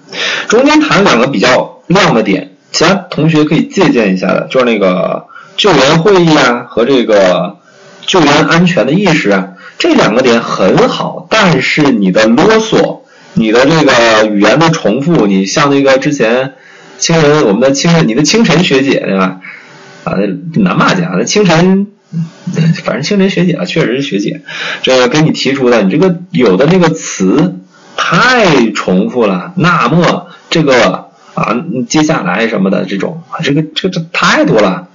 中间谈两个比较亮的点，其他同学可以借鉴一下的，就是那个。救援会议啊和这个救援安全的意识啊，这两个点很好，但是你的啰嗦，你的这个语言的重复，你像那个之前清晨我们的清晨，你的清晨学姐对吧？啊，南骂家那清晨，反正清晨学姐啊，确实是学姐，这个给你提出的，你这个有的那个词太重复了，那么这个啊，接下来什么的这种，这个这这太多了。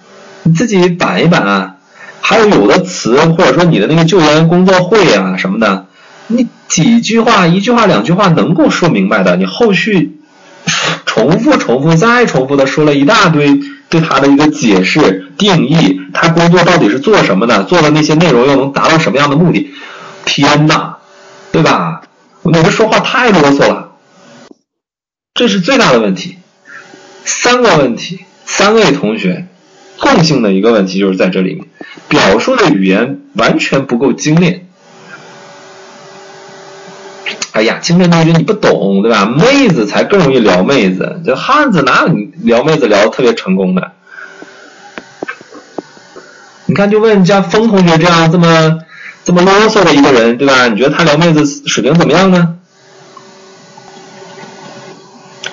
你自己板一板啊，还有有的词或者说你的那个救援工作会啊什么的，你几句话一句话两句话能够说明白的，你后续重复重复再重复的说了一大堆对他的一个解释定义，他工作到底是做什么的，做的那些内容又能达到什么样的目的？天呐，对吧？你这说话太啰嗦了，这是最大的问题。三个问题，三位同学。共性的一个问题就是在这里面，表述的语言完全不够精炼。哎呀，清晨同学你不懂对吧？妹子才更容易撩妹子，这汉子哪有撩妹子撩的特别成功的？你看，就问像风同学这样这么这么啰嗦的一个人对吧？你觉得他撩妹子水平怎么样呢？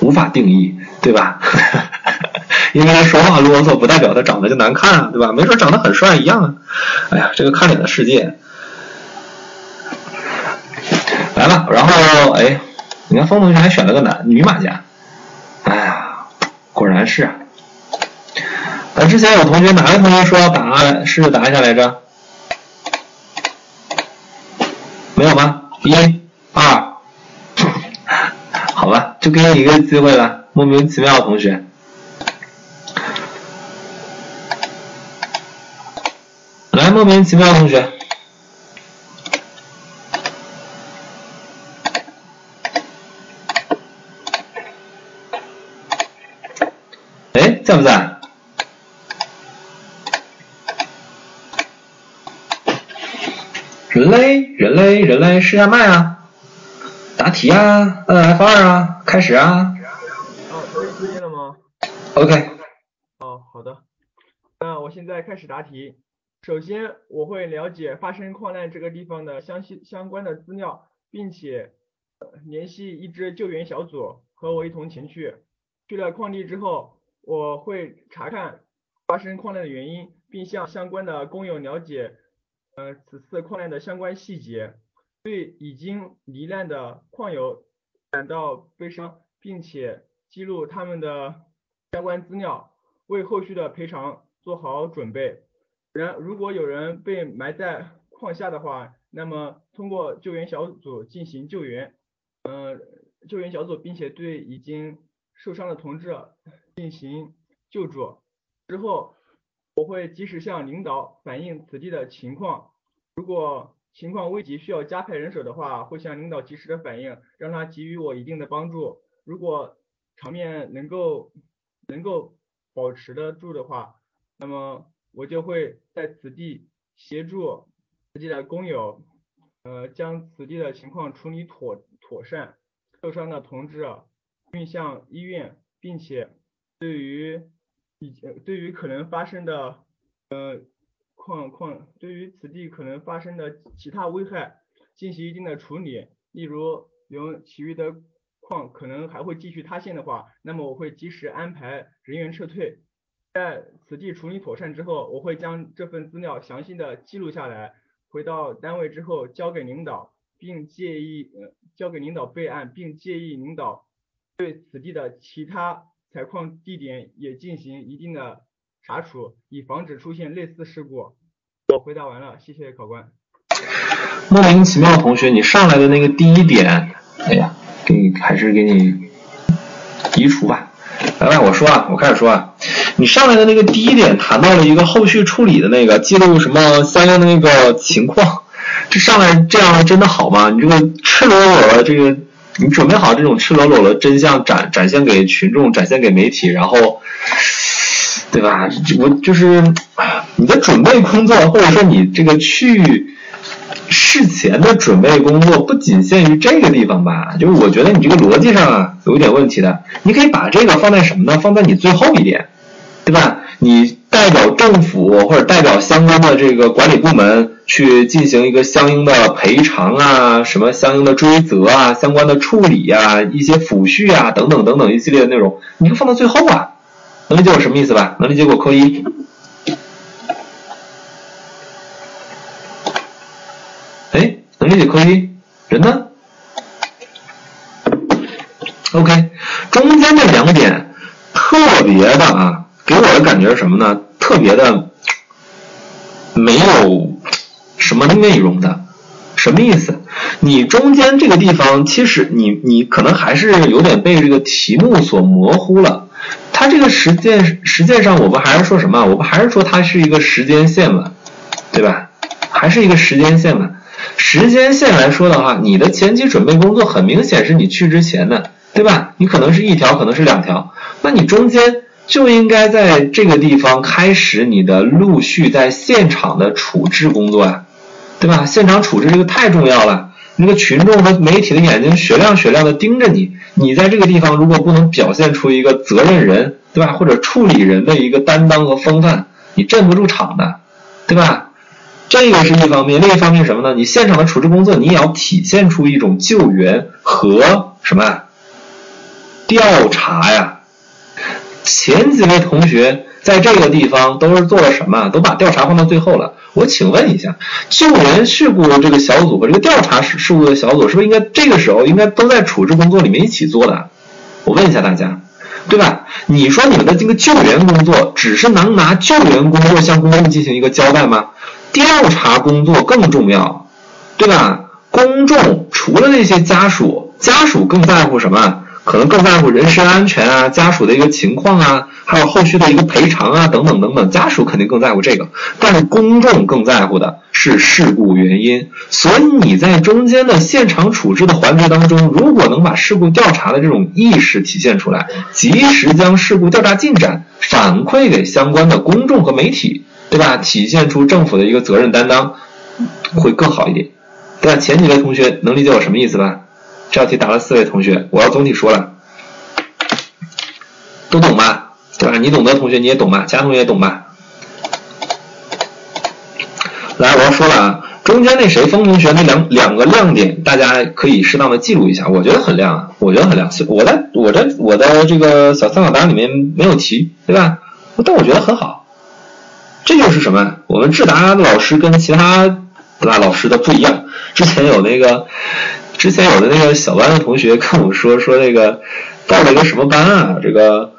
无法定义，对吧？因为他说话啰嗦，不代表他长得就难看啊，对吧？没准长得很帅一样啊。哎呀，这个看脸的世界。来了，然后哎，你看风同学还选了个男女马甲，哎呀，果然是。啊，之前有同学哪位同学说要答，试着答一下来着？没有吗？一、二，好吧，就给你一个机会了，莫名其妙的同学。来，莫名其妙的同学。哎，在不在？人类，人类，人类，试下麦啊！答题啊，摁 F 二啊，开始啊！哦，可以出现了吗？OK。哦，好的。那我现在开始答题。首先，我会了解发生矿难这个地方的相系相关的资料，并且联系一支救援小组和我一同前去。去了矿地之后。我会查看发生矿难的原因，并向相关的工友了解，呃，此次矿难的相关细节，对已经罹难的矿友感到悲伤，并且记录他们的相关资料，为后续的赔偿做好准备。然，如果有人被埋在矿下的话，那么通过救援小组进行救援，呃，救援小组并且对已经受伤的同志。进行救助之后，我会及时向领导反映此地的情况。如果情况危急需要加派人手的话，会向领导及时的反映，让他给予我一定的帮助。如果场面能够能够保持得住的话，那么我就会在此地协助自己的工友，呃，将此地的情况处理妥妥善，受伤的同志运向医院，并且。对于以对于可能发生的呃矿矿，对于此地可能发生的其他危害进行一定的处理，例如有其余的矿可能还会继续塌陷的话，那么我会及时安排人员撤退。在此地处理妥善之后，我会将这份资料详细的记录下来，回到单位之后交给领导，并建议呃交给领导备案，并建议领导对此地的其他。采矿地点也进行一定的查处，以防止出现类似事故。我回答完了，谢谢考官。莫名其妙，同学，你上来的那个第一点，哎呀，给还是给你移除吧。来来，我说啊，我开始说啊，你上来的那个第一点谈到了一个后续处理的那个记录什么相应的那个情况，这上来这样真的好吗？你这个赤裸裸的这个。你准备好这种赤裸裸的真相展展现给群众，展现给媒体，然后，对吧？我就是你的准备工作，或者说你这个去事前的准备工作，不仅限于这个地方吧？就是我觉得你这个逻辑上啊有一点问题的。你可以把这个放在什么呢？放在你最后一点，对吧？你代表政府或者代表相关的这个管理部门。去进行一个相应的赔偿啊，什么相应的追责啊，相关的处理呀，一些抚恤啊，等等等等一系列的内容，你就放到最后啊。能理解我什么意思吧？能理解我扣一。哎，能理解扣一，人呢？OK，中间这两点特别的啊，给我的感觉是什么呢？特别的没有。什么内容的？什么意思？你中间这个地方，其实你你可能还是有点被这个题目所模糊了。它这个实践实践上，我们还是说什么？我们还是说它是一个时间线嘛，对吧？还是一个时间线嘛？时间线来说的话，你的前期准备工作很明显是你去之前的，对吧？你可能是一条，可能是两条，那你中间就应该在这个地方开始你的陆续在现场的处置工作呀。对吧？现场处置这个太重要了，那个群众和媒体的眼睛雪亮雪亮的盯着你，你在这个地方如果不能表现出一个责任人，对吧？或者处理人的一个担当和风范，你镇不住场的，对吧？这个是一方面，另一方面什么呢？你现场的处置工作，你也要体现出一种救援和什么调查呀。前几位同学在这个地方都是做了什么？都把调查放到最后了。我请问一下，救援事故这个小组和这个调查事事故的小组，是不是应该这个时候应该都在处置工作里面一起做的？我问一下大家，对吧？你说你们的这个救援工作只是能拿救援工作向公众进行一个交代吗？调查工作更重要，对吧？公众除了那些家属，家属更在乎什么？可能更在乎人身安全啊，家属的一个情况啊，还有后续的一个赔偿啊，等等等等，家属肯定更在乎这个，但是公众更在乎的是事故原因。所以你在中间的现场处置的环节当中，如果能把事故调查的这种意识体现出来，及时将事故调查进展反馈给相关的公众和媒体，对吧？体现出政府的一个责任担当，会更好一点，对吧？前几位同学能理解我什么意思吧？这道题答了四位同学，我要总体说了，都懂吧？对吧？你懂的同学你也懂吧？其他同学也懂吧？来，我要说了啊，中间那谁，风同学那两两个亮点，大家可以适当的记录一下，我觉得很亮啊，我觉得很亮。我在我在我的这个小参考答案里面没有提，对吧？但我觉得很好。这就是什么？我们智达老师跟其他对吧老师的不一样。之前有那个。之前有的那个小班的同学跟我说说那个报了一个什么班啊？这个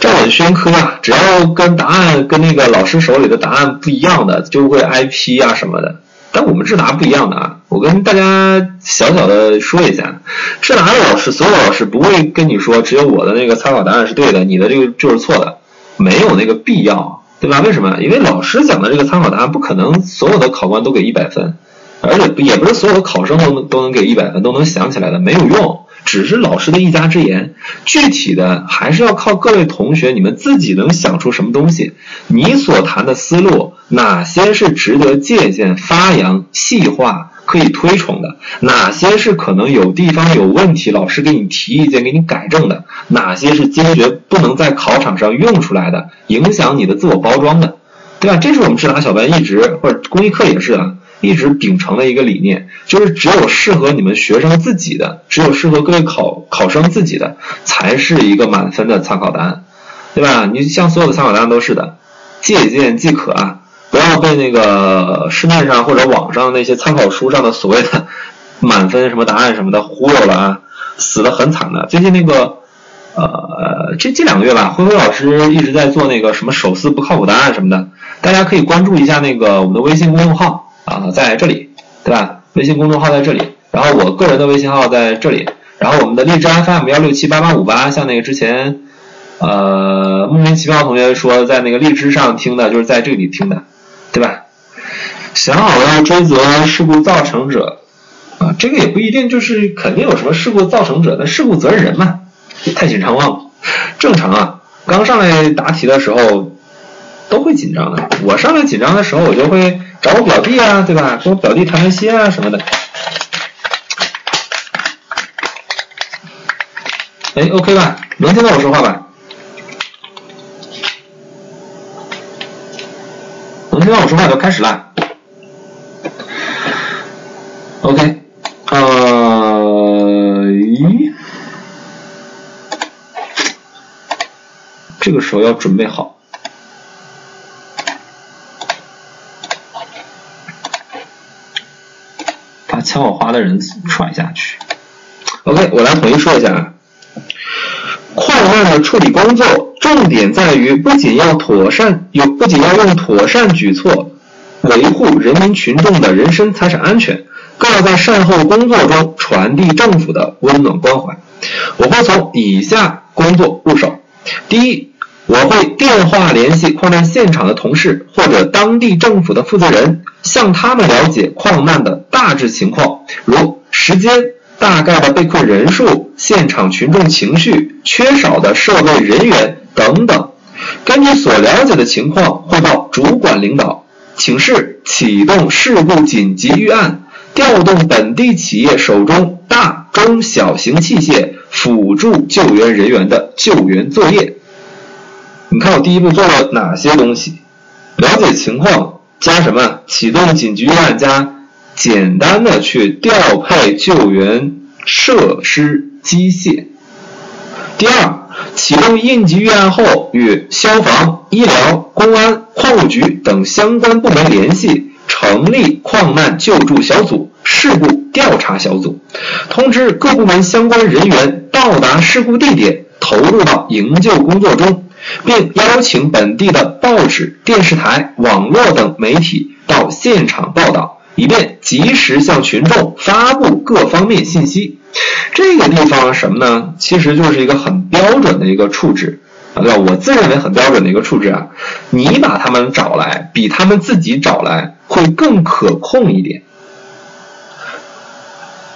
照本宣科啊，只要跟答案跟那个老师手里的答案不一样的，就会挨批啊什么的。但我们智达不一样的啊，我跟大家小小的说一下，智达的老师所有老师不会跟你说只有我的那个参考答案是对的，你的这个就是错的，没有那个必要，对吧？为什么？因为老师讲的这个参考答案不可能所有的考官都给一百分。而且也不是所有的考生都能都能给一百分，都能想起来的，没有用，只是老师的一家之言。具体的还是要靠各位同学你们自己能想出什么东西。你所谈的思路，哪些是值得借鉴、发扬、细化、可以推崇的？哪些是可能有地方有问题，老师给你提意见、给你改正的？哪些是坚决不能在考场上用出来的，影响你的自我包装的？对吧？这是我们智达小班一直，或者公益课也是啊。一直秉承的一个理念，就是只有适合你们学生自己的，只有适合各位考考生自己的，才是一个满分的参考答案，对吧？你像所有的参考答案都是的，借鉴即可啊，不要被那个市面上或者网上那些参考书上的所谓的满分什么答案什么的忽悠了啊，死的很惨的。最近那个呃，这这两个月吧，辉辉老师一直在做那个什么手撕不靠谱答案什么的，大家可以关注一下那个我们的微信公众号。啊，在这里，对吧？微信公众号在这里，然后我个人的微信号在这里，然后我们的荔枝 FM 幺六七八八五八，像那个之前，呃，莫名其妙同学说在那个荔枝上听的，就是在这里听的，对吧？想好了要追责事故造成者，啊，这个也不一定就是肯定有什么事故造成者，那事故责任人嘛，太紧张了，正常啊。刚上来答题的时候都会紧张的，我上来紧张的时候，我就会。找我表弟啊，对吧？跟我表弟谈谈心啊什么的。哎，OK 吧？能听到我说话吧？能听到我说话就开始了。OK，呃，咦，这个时候要准备好。抢我花的人踹下去。OK，我来统一说一下啊。矿难的处理工作重点在于，不仅要妥善，有不仅要用妥善举措维护人民群众的人身财产安全，更要在善后工作中传递政府的温暖关怀。我会从以下工作入手：第一，我会电话联系矿难现场的同事或者当地政府的负责人，向他们了解矿难的大致情况，如时间、大概的被困人数、现场群众情绪、缺少的设备人员等等。根据所了解的情况汇报主管领导，请示启动事故紧急预案，调动本地企业手中大中小型器械，辅助救援人员的救援作业。你看我第一步做了哪些东西？了解情况加什么？启动紧急预案加简单的去调配救援设施机械。第二，启动应急预案后，与消防、医疗、公安、矿务局等相关部门联系，成立矿难救助小组、事故调查小组，通知各部门相关人员到达事故地点，投入到营救工作中，并邀请本地的报纸、电视台、网络等媒体到现场报道，以便及时向群众发布各方面信息。这个地方什么呢？其实就是一个很标准的一个处置，啊，对吧？我自认为很标准的一个处置啊。你把他们找来，比他们自己找来会更可控一点。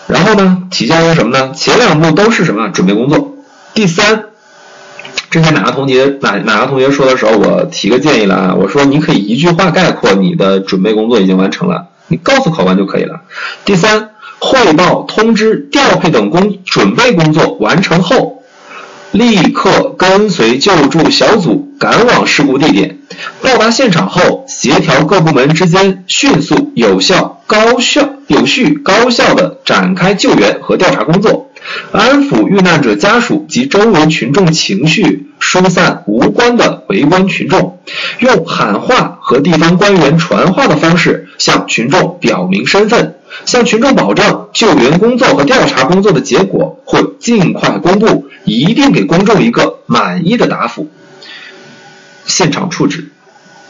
然后呢，体现于什么呢？前两步都是什么？准备工作。第三，之前哪个同学哪哪个同学说的时候，我提个建议了啊，我说你可以一句话概括你的准备工作已经完成了，你告诉考官就可以了。第三。汇报、通知、调配等工准备工作完成后，立刻跟随救助小组赶往事故地点。到达现场后，协调各部门之间迅速、有效、高效、有序、高效的展开救援和调查工作，安抚遇难者家属及周围群众情绪，疏散无关的围观群众，用喊话和地方官员传话的方式向群众表明身份。向群众保证，救援工作和调查工作的结果会尽快公布，一定给公众一个满意的答复。现场处置，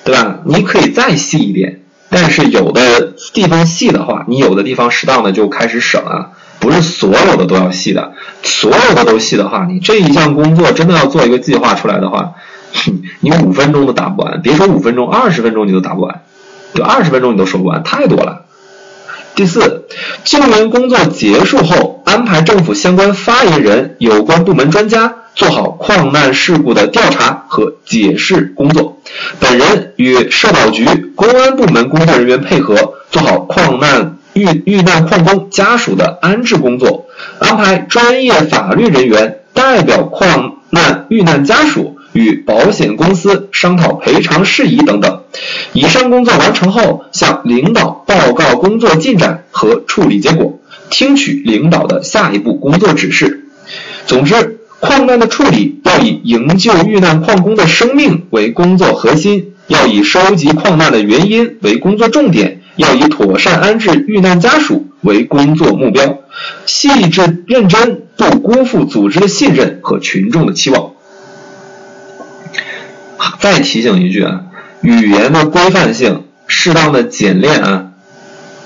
对吧？你可以再细一点，但是有的地方细的话，你有的地方适当的就开始省啊，不是所有的都要细的，所有的都细的话，你这一项工作真的要做一个计划出来的话，你五分钟都打不完，别说五分钟，二十分钟你都打不完，对，二十分钟你都说不完，太多了。第四，救援工作结束后，安排政府相关发言人、有关部门专家做好矿难事故的调查和解释工作。本人与社保局、公安部门工作人员配合，做好矿难遇遇难矿工家属的安置工作，安排专业法律人员代表矿难遇难家属。与保险公司商讨赔偿事宜等等。以上工作完成后，向领导报告工作进展和处理结果，听取领导的下一步工作指示。总之，矿难的处理要以营救遇难矿工的生命为工作核心，要以收集矿难的原因为工作重点，要以妥善安置遇难家属为工作目标，细致认真，不辜负组织的信任和群众的期望。再提醒一句啊，语言的规范性，适当的简练啊，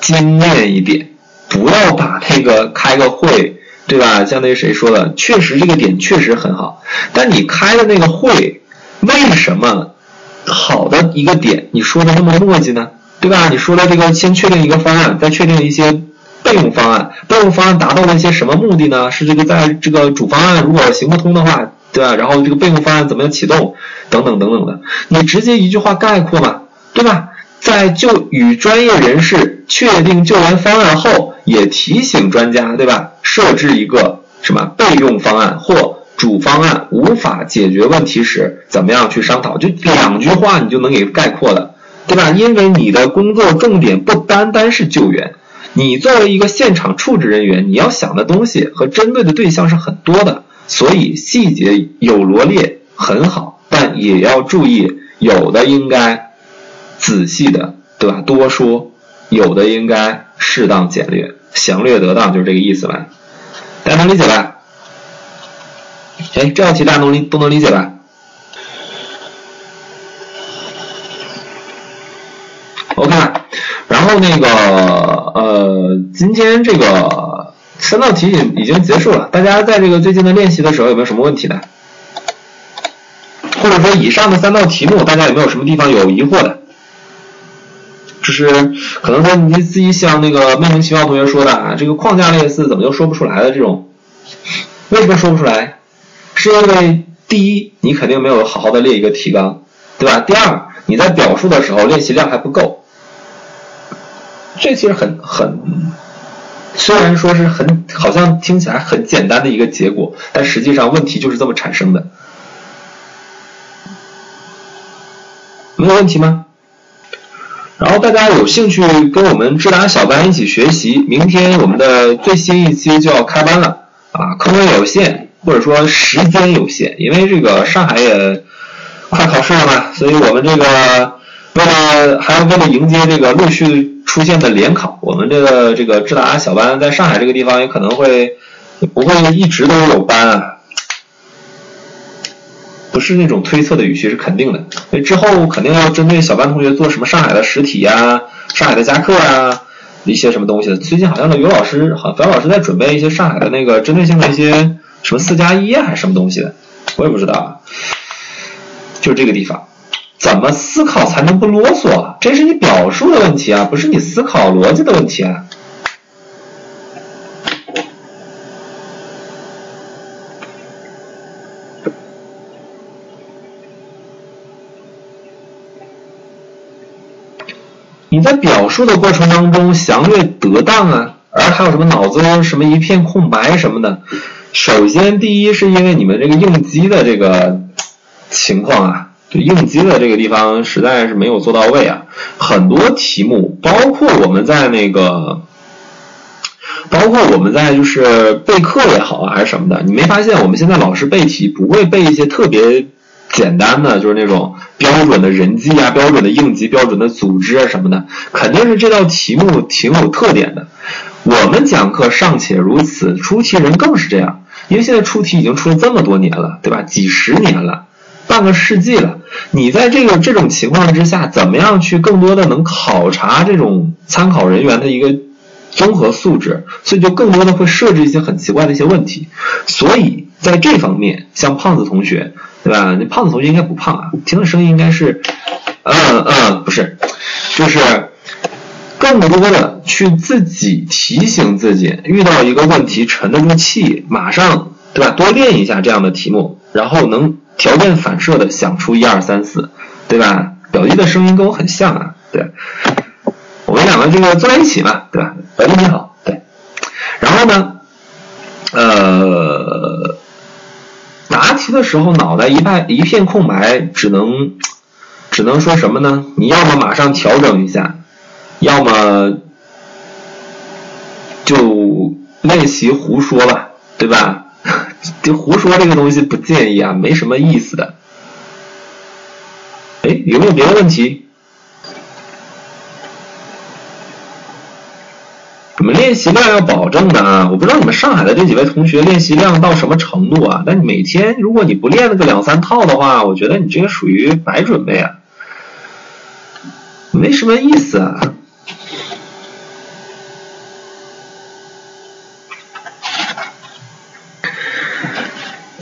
精炼一点，不要把那个开个会，对吧？像那谁说的，确实这个点确实很好，但你开的那个会，为什么好的一个点，你说的那么磨叽呢？对吧？你说的这个先确定一个方案，再确定一些备用方案，备用方案达到了一些什么目的呢？是这个在这个主方案如果行不通的话。对吧？然后这个备用方案怎么样启动？等等等等的，你直接一句话概括嘛，对吧？在就与专业人士确定救援方案后，也提醒专家，对吧？设置一个什么备用方案或主方案无法解决问题时，怎么样去商讨？就两句话你就能给概括了，对吧？因为你的工作重点不单单是救援，你作为一个现场处置人员，你要想的东西和针对的对象是很多的。所以细节有罗列很好，但也要注意，有的应该仔细的，对吧？多说，有的应该适当简略，详略得当，就是这个意思吧？大家能理解吧？哎，这道题大家能理都能理解吧？OK，然后那个呃，今天这个。三道题已已经结束了，大家在这个最近的练习的时候有没有什么问题的？或者说以上的三道题目，大家有没有什么地方有疑惑的？就是可能说你自己像那个莫名其妙同学说的啊，这个框架类似怎么就说不出来的这种？为什么说不出来？是因为第一，你肯定没有好好的列一个提纲，对吧？第二，你在表述的时候练习量还不够。这其实很很。虽然说是很好像听起来很简单的一个结果，但实际上问题就是这么产生的。没有问题吗？然后大家有兴趣跟我们智达小班一起学习，明天我们的最新一期就要开班了啊，课位有限，或者说时间有限，因为这个上海也快考试了嘛，所以我们这个为了还要为了迎接这个陆续出现的联考，我们这个这个智达小班在上海这个地方也可能会不会一直都有班啊。不是那种推测的语气，是肯定的。所以之后肯定要针对小班同学做什么上海的实体呀、上海的加课啊一些什么东西的。最近好像，有老师，好樊老师在准备一些上海的那个针对性的一些什么四加一还是什么东西的，我也不知道啊。就这个地方，怎么思考才能不啰嗦？这是你表述的问题啊，不是你思考逻辑的问题啊。你在表述的过程当中详略得当啊，而还有什么脑子什么一片空白什么的。首先，第一是因为你们这个应激的这个情况啊，对应激的这个地方实在是没有做到位啊。很多题目，包括我们在那个，包括我们在就是备课也好啊，还是什么的，你没发现我们现在老师背题不会背一些特别。简单的就是那种标准的人机啊，标准的应急，标准的组织啊什么的，肯定是这道题目挺有特点的。我们讲课尚且如此，出题人更是这样，因为现在出题已经出了这么多年了，对吧？几十年了，半个世纪了。你在这个这种情况之下，怎么样去更多的能考察这种参考人员的一个综合素质？所以就更多的会设置一些很奇怪的一些问题。所以在这方面，像胖子同学。对吧？那胖子同学应该不胖啊，听的声音应该是，嗯嗯，不是，就是更多的去自己提醒自己，遇到一个问题沉得住气，马上对吧？多练一下这样的题目，然后能条件反射的想出一二三四，对吧？表弟的声音跟我很像啊，对，我们两个这个坐在一起嘛，对吧？表弟你好，对，然后呢，呃。答题的时候脑袋一派一片空白，只能只能说什么呢？你要么马上调整一下，要么就练习胡说吧，对吧？就胡说这个东西不建议啊，没什么意思的。哎，有没有别的问题？你们练习量要保证的啊！我不知道你们上海的这几位同学练习量到什么程度啊？但你每天如果你不练那个两三套的话，我觉得你这个属于白准备啊，没什么意思啊。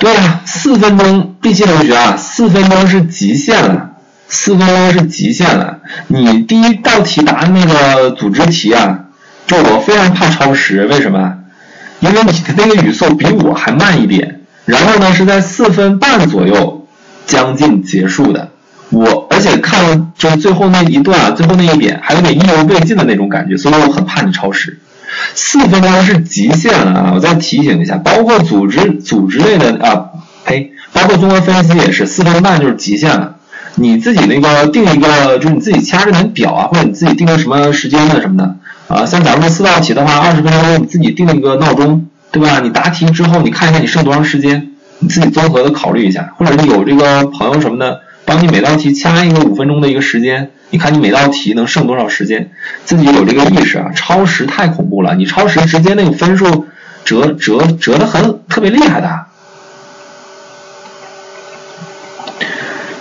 对了，四分钟，B 七同学啊，四分钟是极限了，四分钟是极限了。你第一道题答那个组织题啊。就我非常怕超时，为什么？因为你的那个语速比我还慢一点，然后呢是在四分半左右将近结束的。我而且看了就是最后那一段啊，最后那一点还有点意犹未尽的那种感觉，所以我很怕你超时。四分钟是极限了啊！我再提醒一下，包括组织组织类的啊，呸，包括综合分析也是四分半就是极限了。你自己那个定一个，就是你自己掐着你的表啊，或者你自己定个什么时间的什么的。啊，像假如说四道题的话，二十分钟，你自己定一个闹钟，对吧？你答题之后，你看一下你剩多长时间，你自己综合的考虑一下，或者你有这个朋友什么的，帮你每道题掐一个五分钟的一个时间，你看你每道题能剩多少时间，自己有这个意识啊。超时太恐怖了，你超时直接那个分数折折折的很特别厉害的。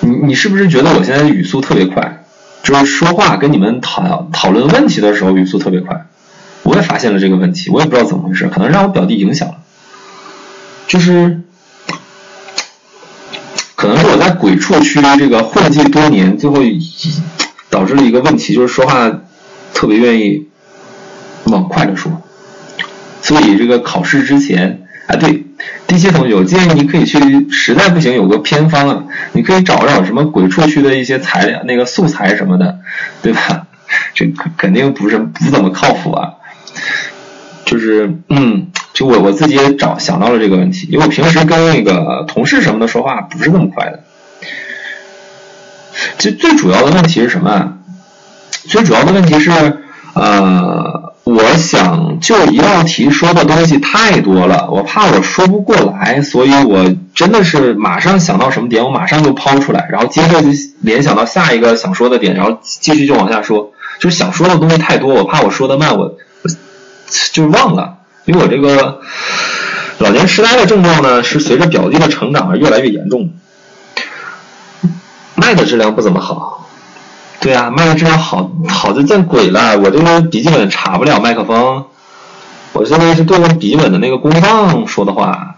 你你是不是觉得我现在语速特别快？就是说话跟你们讨讨论问题的时候语速特别快，我也发现了这个问题，我也不知道怎么回事，可能让我表弟影响了，就是可能是我在鬼畜区这个混迹多年，最后导致了一个问题，就是说话特别愿意往快的说，所以这个考试之前啊，对。第七同学，我建议你可以去，实在不行有个偏方啊，你可以找找什么鬼畜区的一些材料、那个素材什么的，对吧？这肯肯定不是不怎么靠谱啊。就是，嗯，就我我自己也找想到了这个问题，因为我平时跟那个同事什么的说话不是那么快的。其实最主要的问题是什么？最主要的问题是，呃，我想就一道题说的东西太多了，我怕我说不过来，所以我真的是马上想到什么点，我马上就抛出来，然后接着就联想到下一个想说的点，然后继续就往下说。就是想说的东西太多，我怕我说的慢，我就忘了，因为我这个老年痴呆的症状呢，是随着表弟的成长而越来越严重。麦的质量不怎么好，对啊，麦的质量好好的见鬼了！我这个笔记本插不了麦克风，我现在是对着笔记本的那个功放说的话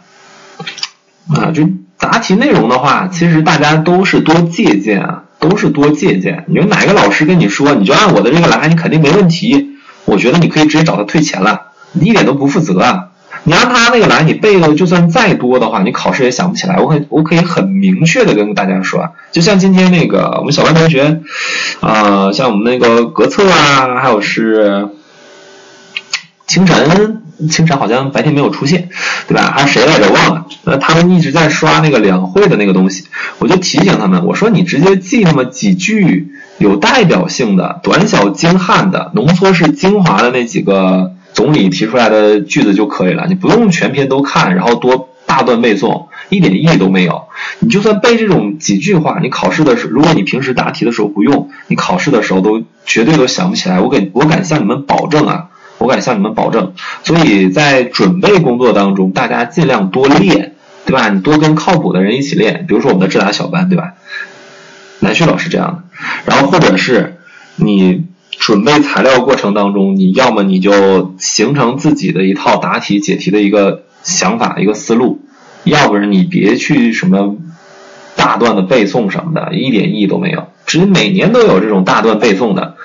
啊。就答题内容的话，其实大家都是多借鉴啊，都是多借鉴。你说哪个老师跟你说，你就按我的这个来，你肯定没问题。我觉得你可以直接找他退钱了，你一点都不负责啊。你按他那个来，你背的就算再多的话，你考试也想不起来。我可我可以很明确的跟大家说啊，就像今天那个我们小班同学，啊，像我们那个格策啊，还有是清晨，清晨好像白天没有出现，对吧？还是谁来着？忘了。那他们一直在刷那个两会的那个东西，我就提醒他们，我说你直接记那么几句有代表性的、短小精悍的、浓缩式精华的那几个。总理提出来的句子就可以了，你不用全篇都看，然后多大段背诵，一点意义都没有。你就算背这种几句话，你考试的时候，如果你平时答题的时候不用，你考试的时候都绝对都想不起来。我给我敢向你们保证啊，我敢向你们保证。所以在准备工作当中，大家尽量多练，对吧？你多跟靠谱的人一起练，比如说我们的智达小班，对吧？南旭老师这样的，然后或者是你。准备材料过程当中，你要么你就形成自己的一套答题解题的一个想法、一个思路，要不然你别去什么大段的背诵什么的，一点意义都没有。至于每年都有这种大段背诵的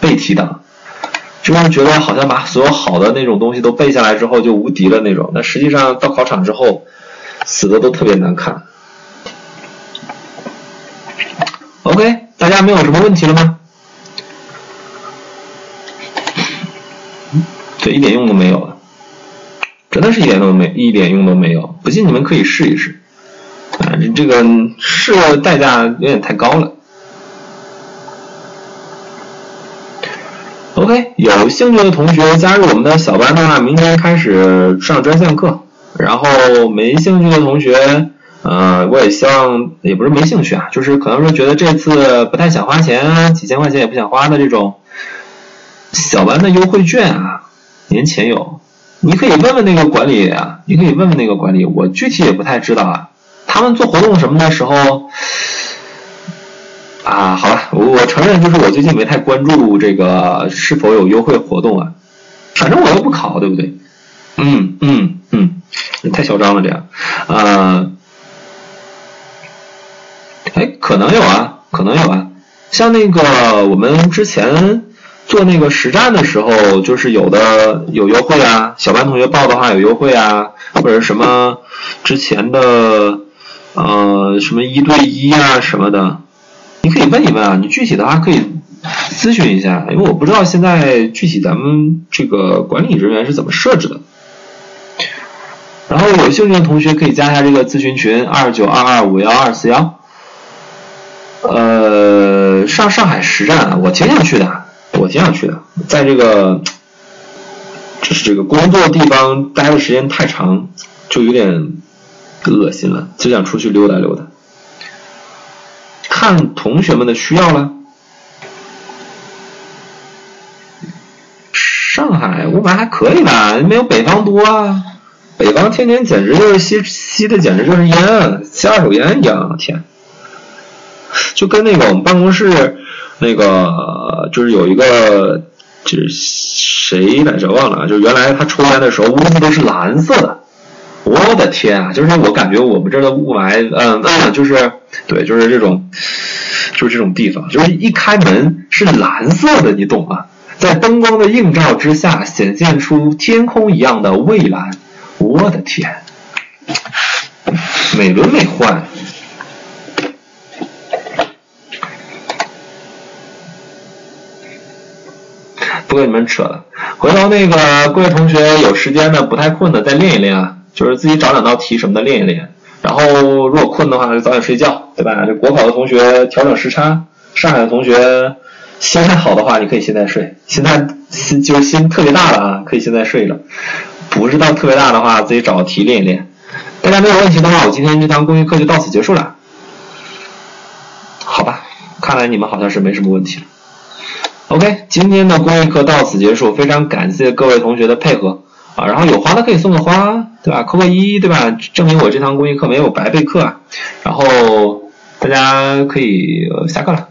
背题党，就是觉得好像把所有好的那种东西都背下来之后就无敌了那种，那实际上到考场之后死的都特别难看。OK，大家没有什么问题了吗？这一点用都没有了，真的是一点都没一点用都没有。不信你们可以试一试，啊，这个试的代价有点太高了。OK，有兴趣的同学加入我们的小班的话，明天开始上专项课。然后没兴趣的同学，呃，我也希望也不是没兴趣啊，就是可能说觉得这次不太想花钱，几千块钱也不想花的这种小班的优惠券啊。年前有，你可以问问那个管理啊，你可以问问那个管理，我具体也不太知道啊。他们做活动什么的时候，啊，好吧，我我承认就是我最近没太关注这个是否有优惠活动啊。反正我又不考，对不对？嗯嗯嗯，太嚣张了这样，啊，哎，可能有啊，可能有啊，像那个我们之前。做那个实战的时候，就是有的有优惠啊，小班同学报的话有优惠啊，或者什么之前的呃什么一对一啊什么的，你可以问一问啊，你具体的话可以咨询一下，因为我不知道现在具体咱们这个管理人员是怎么设置的。然后有兴趣的同学可以加一下这个咨询群二九二二五幺二四幺。呃，上上海实战我挺想去的。我挺想去的，在这个就是这个工作地方待的时间太长，就有点恶心了，就想出去溜达溜达，看同学们的需要了。上海雾霾还可以吧，没有北方多啊。北方天天简直就是吸吸的简直就是烟，吸二手烟一样，天，就跟那个我们办公室。那个就是有一个，就是谁来着忘了啊？就原来他抽烟的时候，屋子都是蓝色的。我的天啊！就是我感觉我们这儿的雾霾，嗯嗯，就是对，就是这种，就是这种地方，就是一开门是蓝色的，你懂吗？在灯光的映照之下，显现出天空一样的蔚蓝。我的天，美轮美奂。不跟你们扯了，回头那个各位同学有时间的不太困的再练一练啊，就是自己找两道题什么的练一练。然后如果困的话就早点睡觉，对吧？这国考的同学调整时差，上海的同学心态好的话，你可以现在睡。心态心就是心特别大的啊，可以现在睡了。不是到特别大的话，自己找个题练一练。大家没有问题的话，我今天这堂公益课就到此结束了。好吧，看来你们好像是没什么问题了。OK，今天的公益课到此结束，非常感谢各位同学的配合啊。然后有花的可以送个花，对吧？扣个一，对吧？证明我这堂公益课没有白备课啊。然后大家可以下课了。